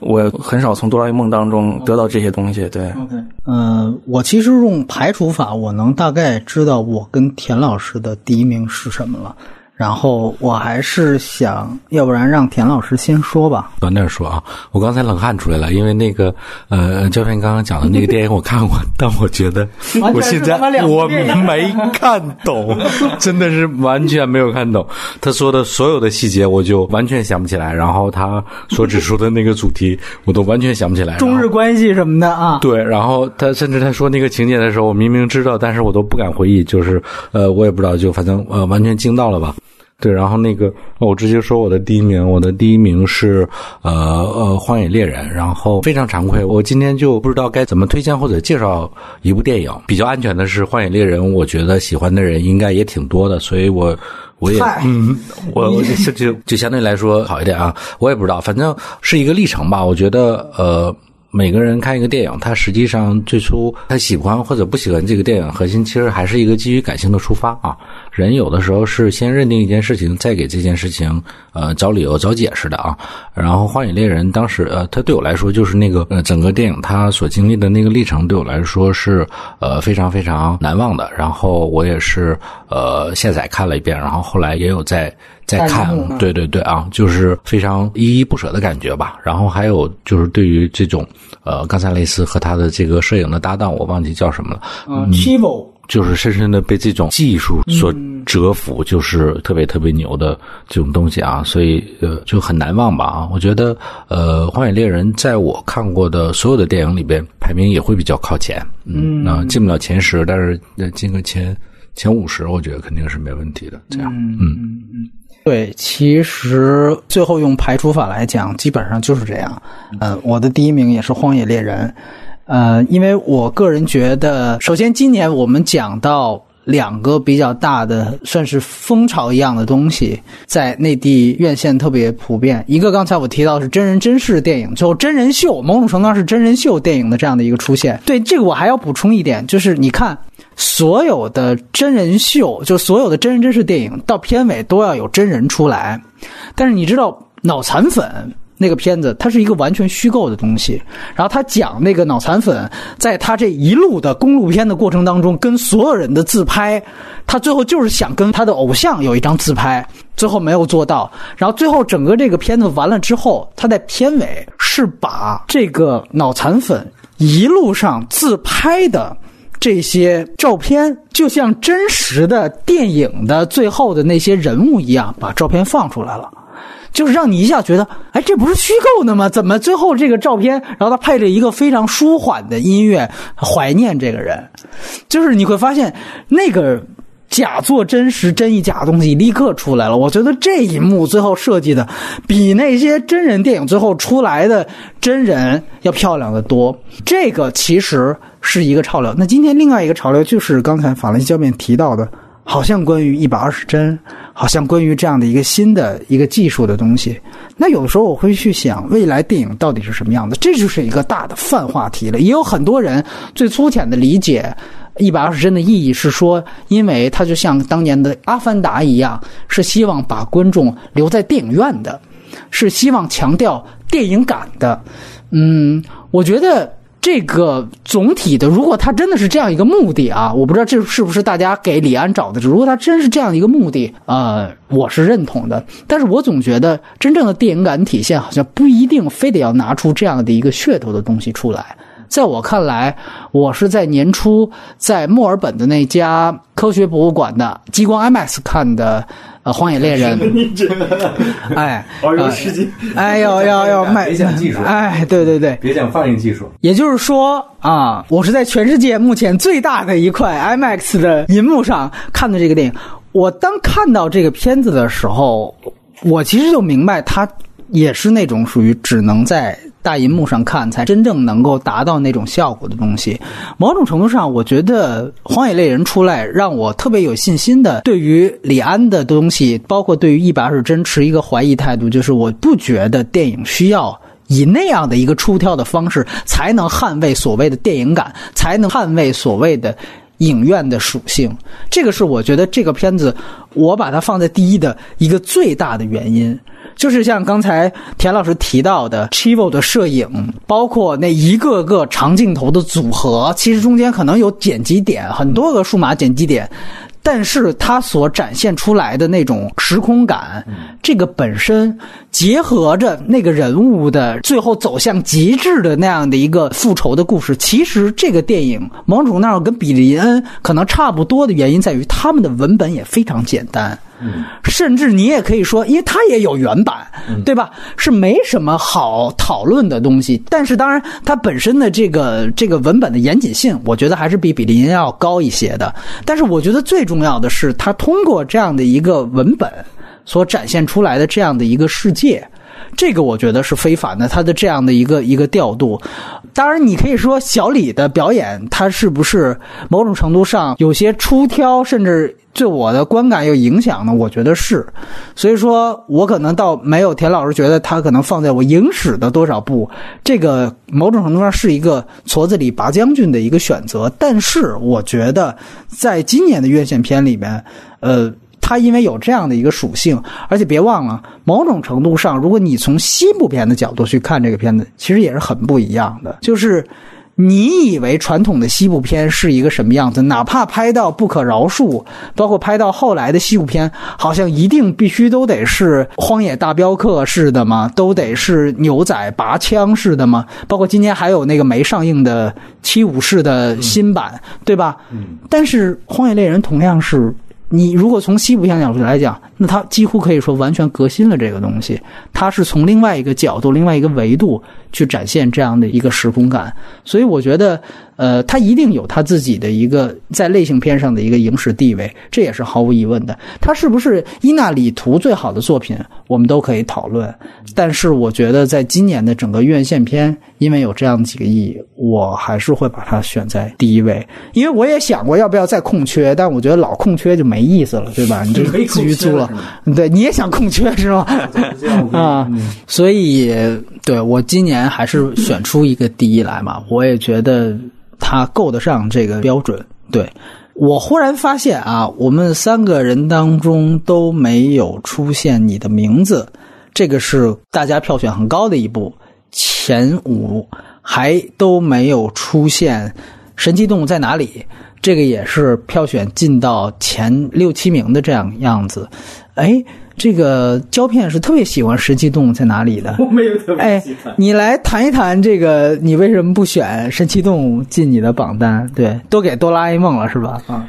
我很少从哆啦 A 梦当中得到这些东西。对，OK，嗯，我其实用排除法，我能大概知道我跟田老师的第一名是什么了。然后我还是想要不然让田老师先说吧。短点说啊，我刚才冷汗出来了，因为那个呃，教练刚刚讲的那个电影我看过，但我觉得我现在我没看懂，真的是完全没有看懂。他说的所有的细节我就完全想不起来，然后他所指出的那个主题我都完全想不起来。中日关系什么的啊？对，然后他甚至他说那个情节的时候，我明明知道，但是我都不敢回忆，就是呃，我也不知道，就反正呃，完全惊到了吧。对，然后那个，我直接说我的第一名，我的第一名是呃呃《荒野猎人》，然后非常惭愧，我今天就不知道该怎么推荐或者介绍一部电影。比较安全的是《荒野猎人》，我觉得喜欢的人应该也挺多的，所以我我也嗯，我我就就就相对来说好一点啊，我也不知道，反正是一个历程吧。我觉得呃。每个人看一个电影，他实际上最初他喜欢或者不喜欢这个电影，核心其实还是一个基于感性的出发啊。人有的时候是先认定一件事情，再给这件事情呃找理由、找解释的啊。然后《荒野猎人》当时呃，他对我来说就是那个呃整个电影他所经历的那个历程，对我来说是呃非常非常难忘的。然后我也是呃下载看了一遍，然后后来也有在。再看，对对对啊，就是非常依依不舍的感觉吧。然后还有就是对于这种，呃，冈萨雷斯和他的这个摄影的搭档，我忘记叫什么了。嗯 c h i v o 就是深深的被这种技术所折服，就是特别特别牛的这种东西啊，所以呃就很难忘吧啊。我觉得呃，《荒野猎人》在我看过的所有的电影里边排名也会比较靠前，嗯，啊进不了前十，但是进个前前五十，我觉得肯定是没问题的。这样，嗯嗯嗯。对，其实最后用排除法来讲，基本上就是这样。呃，我的第一名也是《荒野猎人》，呃，因为我个人觉得，首先今年我们讲到两个比较大的，算是风潮一样的东西，在内地院线特别普遍。一个刚才我提到是真人真事电影，就真人秀，某种程度上是真人秀电影的这样的一个出现。对这个我还要补充一点，就是你看。所有的真人秀，就所有的真人真事电影，到片尾都要有真人出来。但是你知道《脑残粉》那个片子，它是一个完全虚构的东西。然后他讲那个脑残粉，在他这一路的公路片的过程当中，跟所有人的自拍，他最后就是想跟他的偶像有一张自拍，最后没有做到。然后最后整个这个片子完了之后，他在片尾是把这个脑残粉一路上自拍的。这些照片就像真实的电影的最后的那些人物一样，把照片放出来了，就是让你一下觉得，哎，这不是虚构的吗？怎么最后这个照片，然后他配了一个非常舒缓的音乐，怀念这个人，就是你会发现那个。假作真实，真亦假的东西立刻出来了。我觉得这一幕最后设计的，比那些真人电影最后出来的真人要漂亮的多。这个其实是一个潮流。那今天另外一个潮流就是刚才法兰西教练提到的，好像关于一百二十帧，好像关于这样的一个新的一个技术的东西。那有的时候我会去想，未来电影到底是什么样的？这就是一个大的泛话题了。也有很多人最粗浅的理解。一百二十帧的意义是说，因为它就像当年的《阿凡达》一样，是希望把观众留在电影院的，是希望强调电影感的。嗯，我觉得这个总体的，如果他真的是这样一个目的啊，我不知道这是不是大家给李安找的。如果他真是这样一个目的，呃，我是认同的。但是我总觉得真正的电影感体现，好像不一定非得要拿出这样的一个噱头的东西出来。在我看来，我是在年初在墨尔本的那家科学博物馆的激光 IMAX 看的。呃，荒野猎人，哎，遨游世界，哎呦 呦呦，卖别讲技术，哎，对对对，别讲放映技术。也就是说啊，我是在全世界目前最大的一块 IMAX 的银幕上看的这个电影。我当看到这个片子的时候，我其实就明白，它也是那种属于只能在。大银幕上看才真正能够达到那种效果的东西。某种程度上，我觉得《荒野猎人》出来让我特别有信心的，对于李安的东西，包括对于一百二十帧持一个怀疑态度，就是我不觉得电影需要以那样的一个出挑的方式才能捍卫所谓的电影感，才能捍卫所谓的影院的属性。这个是我觉得这个片子我把它放在第一的一个最大的原因。就是像刚才田老师提到的，Chivo 的摄影，包括那一个个长镜头的组合，其实中间可能有剪辑点，很多个数码剪辑点，但是它所展现出来的那种时空感，这个本身结合着那个人物的最后走向极致的那样的一个复仇的故事，其实这个电影某种程度上跟比利恩可能差不多的原因在于，他们的文本也非常简单。甚至你也可以说，因为它也有原版，对吧？是没什么好讨论的东西。但是当然，它本身的这个这个文本的严谨性，我觉得还是比比利林要高一些的。但是我觉得最重要的是，它通过这样的一个文本所展现出来的这样的一个世界。这个我觉得是非凡的，他的这样的一个一个调度。当然，你可以说小李的表演，他是不是某种程度上有些出挑，甚至对我的观感有影响呢？我觉得是。所以说我可能倒没有田老师觉得他可能放在我影史的多少部，这个某种程度上是一个矬子里拔将军的一个选择。但是我觉得在今年的院线片里面，呃。它因为有这样的一个属性，而且别忘了，某种程度上，如果你从西部片的角度去看这个片子，其实也是很不一样的。就是你以为传统的西部片是一个什么样子，哪怕拍到《不可饶恕》，包括拍到后来的西部片，好像一定必须都得是《荒野大镖客》似的吗？都得是牛仔拔枪似的吗？包括今年还有那个没上映的七武士的新版，对吧？嗯。但是《荒野猎人》同样是。你如果从西部片角度来讲，那它几乎可以说完全革新了这个东西。它是从另外一个角度、另外一个维度去展现这样的一个时空感，所以我觉得。呃，他一定有他自己的一个在类型片上的一个影史地位，这也是毫无疑问的。他是不是伊纳里图最好的作品，我们都可以讨论。但是我觉得，在今年的整个院线片，因为有这样几个意义，我还是会把它选在第一位。因为我也想过要不要再空缺，但我觉得老空缺就没意思了，对吧？你就自娱自乐，对，你也想空缺是吗？啊，所以对我今年还是选出一个第一来嘛，我也觉得。他够得上这个标准，对我忽然发现啊，我们三个人当中都没有出现你的名字，这个是大家票选很高的一步，前五还都没有出现《神奇动物在哪里》，这个也是票选进到前六七名的这样样子，哎。这个胶片是特别喜欢《神奇动物在哪里》的，我没有特别喜欢。你来谈一谈这个，你为什么不选《神奇动物》进你的榜单？对，都给哆啦 A 梦了是吧？啊。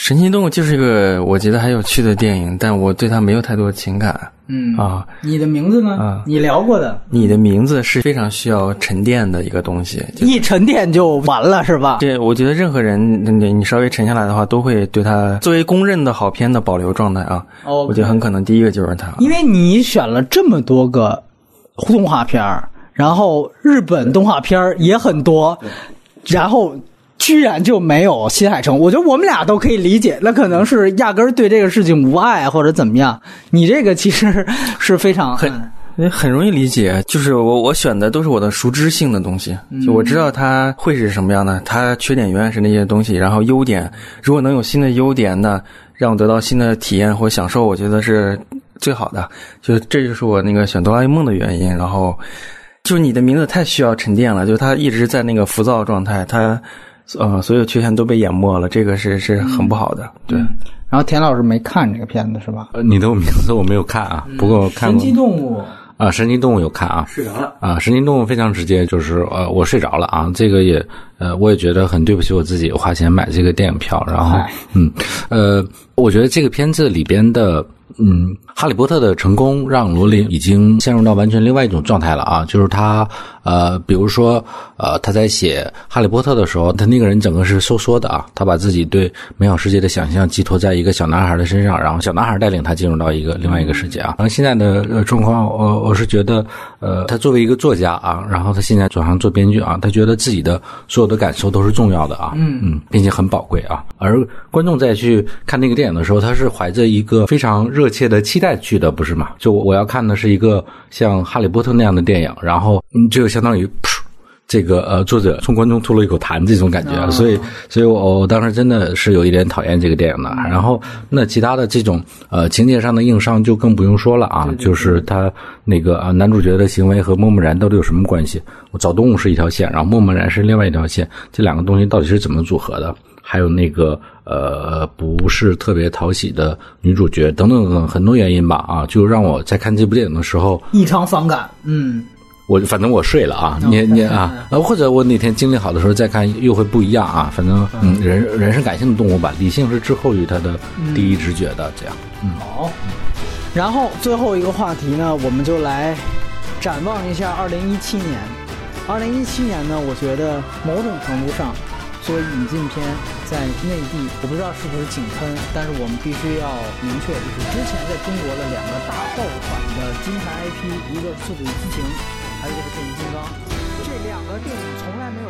神奇动物就是一个我觉得还有趣的电影，但我对它没有太多情感。嗯啊，你的名字呢？啊，你聊过的。你的名字是非常需要沉淀的一个东西，一沉淀就完了，是吧？对，我觉得任何人，你你稍微沉下来的话，都会对它作为公认的好片的保留状态啊。哦，我觉得很可能第一个就是它，因为你选了这么多个动画片儿然后日本动画片儿也很多，然后。居然就没有新海诚，我觉得我们俩都可以理解，那可能是压根儿对这个事情无爱或者怎么样。你这个其实是非常很很容易理解，就是我我选的都是我的熟知性的东西，就我知道它会是什么样的，它缺点永远是那些东西，然后优点如果能有新的优点，那让我得到新的体验或享受，我觉得是最好的。就这就是我那个选哆啦 A 梦的原因，然后。就是你的名字太需要沉淀了，就是他一直在那个浮躁状态，他呃所有缺陷都被淹没了，这个是是很不好的。对，然后田老师没看这个片子是吧？呃，你的名字我没有看啊，不过看过。神奇动物。啊，神奇动物有看啊，睡着了啊，神奇动物非常直接，就是呃，我睡着了啊，这个也呃，我也觉得很对不起我自己花钱买这个电影票，然后嗯呃，我觉得这个片子里边的。嗯，哈利波特的成功让罗琳已经陷入到完全另外一种状态了啊！就是他，呃，比如说，呃，他在写哈利波特的时候，他那个人整个是收缩的啊，他把自己对美好世界的想象寄托在一个小男孩的身上，然后小男孩带领他进入到一个另外一个世界啊。然后现在的状况，我我是觉得，呃，他作为一个作家啊，然后他现在转行做编剧啊，他觉得自己的所有的感受都是重要的啊，嗯嗯，并且很宝贵啊。而观众在去看那个电影的时候，他是怀着一个非常热。热切的期待去的不是吗？就我要看的是一个像《哈利波特》那样的电影，然后嗯，就相当于噗这个呃，作者冲观众吐了一口痰这种感觉，所以，所以我我当时真的是有一点讨厌这个电影的。然后，那其他的这种呃情节上的硬伤就更不用说了啊，就是他那个啊男主角的行为和默默然到底有什么关系？我找动物是一条线，然后默默然是另外一条线，这两个东西到底是怎么组合的？还有那个呃，不是特别讨喜的女主角，等等等等，很多原因吧啊，就让我在看这部电影的时候异常反感。嗯，我反正我睡了啊，你你啊，呃，或者我哪天精力好的时候再看，又会不一样啊。反正嗯，人人是感性的动物吧，理性是滞后于他的第一直觉的，这样。嗯，好。然后最后一个话题呢，我们就来展望一下二零一七年。二零一七年呢，我觉得某种程度上。说引进片，在内地我不知道是不是井喷，但是我们必须要明确，就是之前在中国的两个大爆款的金牌 IP，一个《速度与激情》，还有一个《变形金刚》，这两个电影从来没有。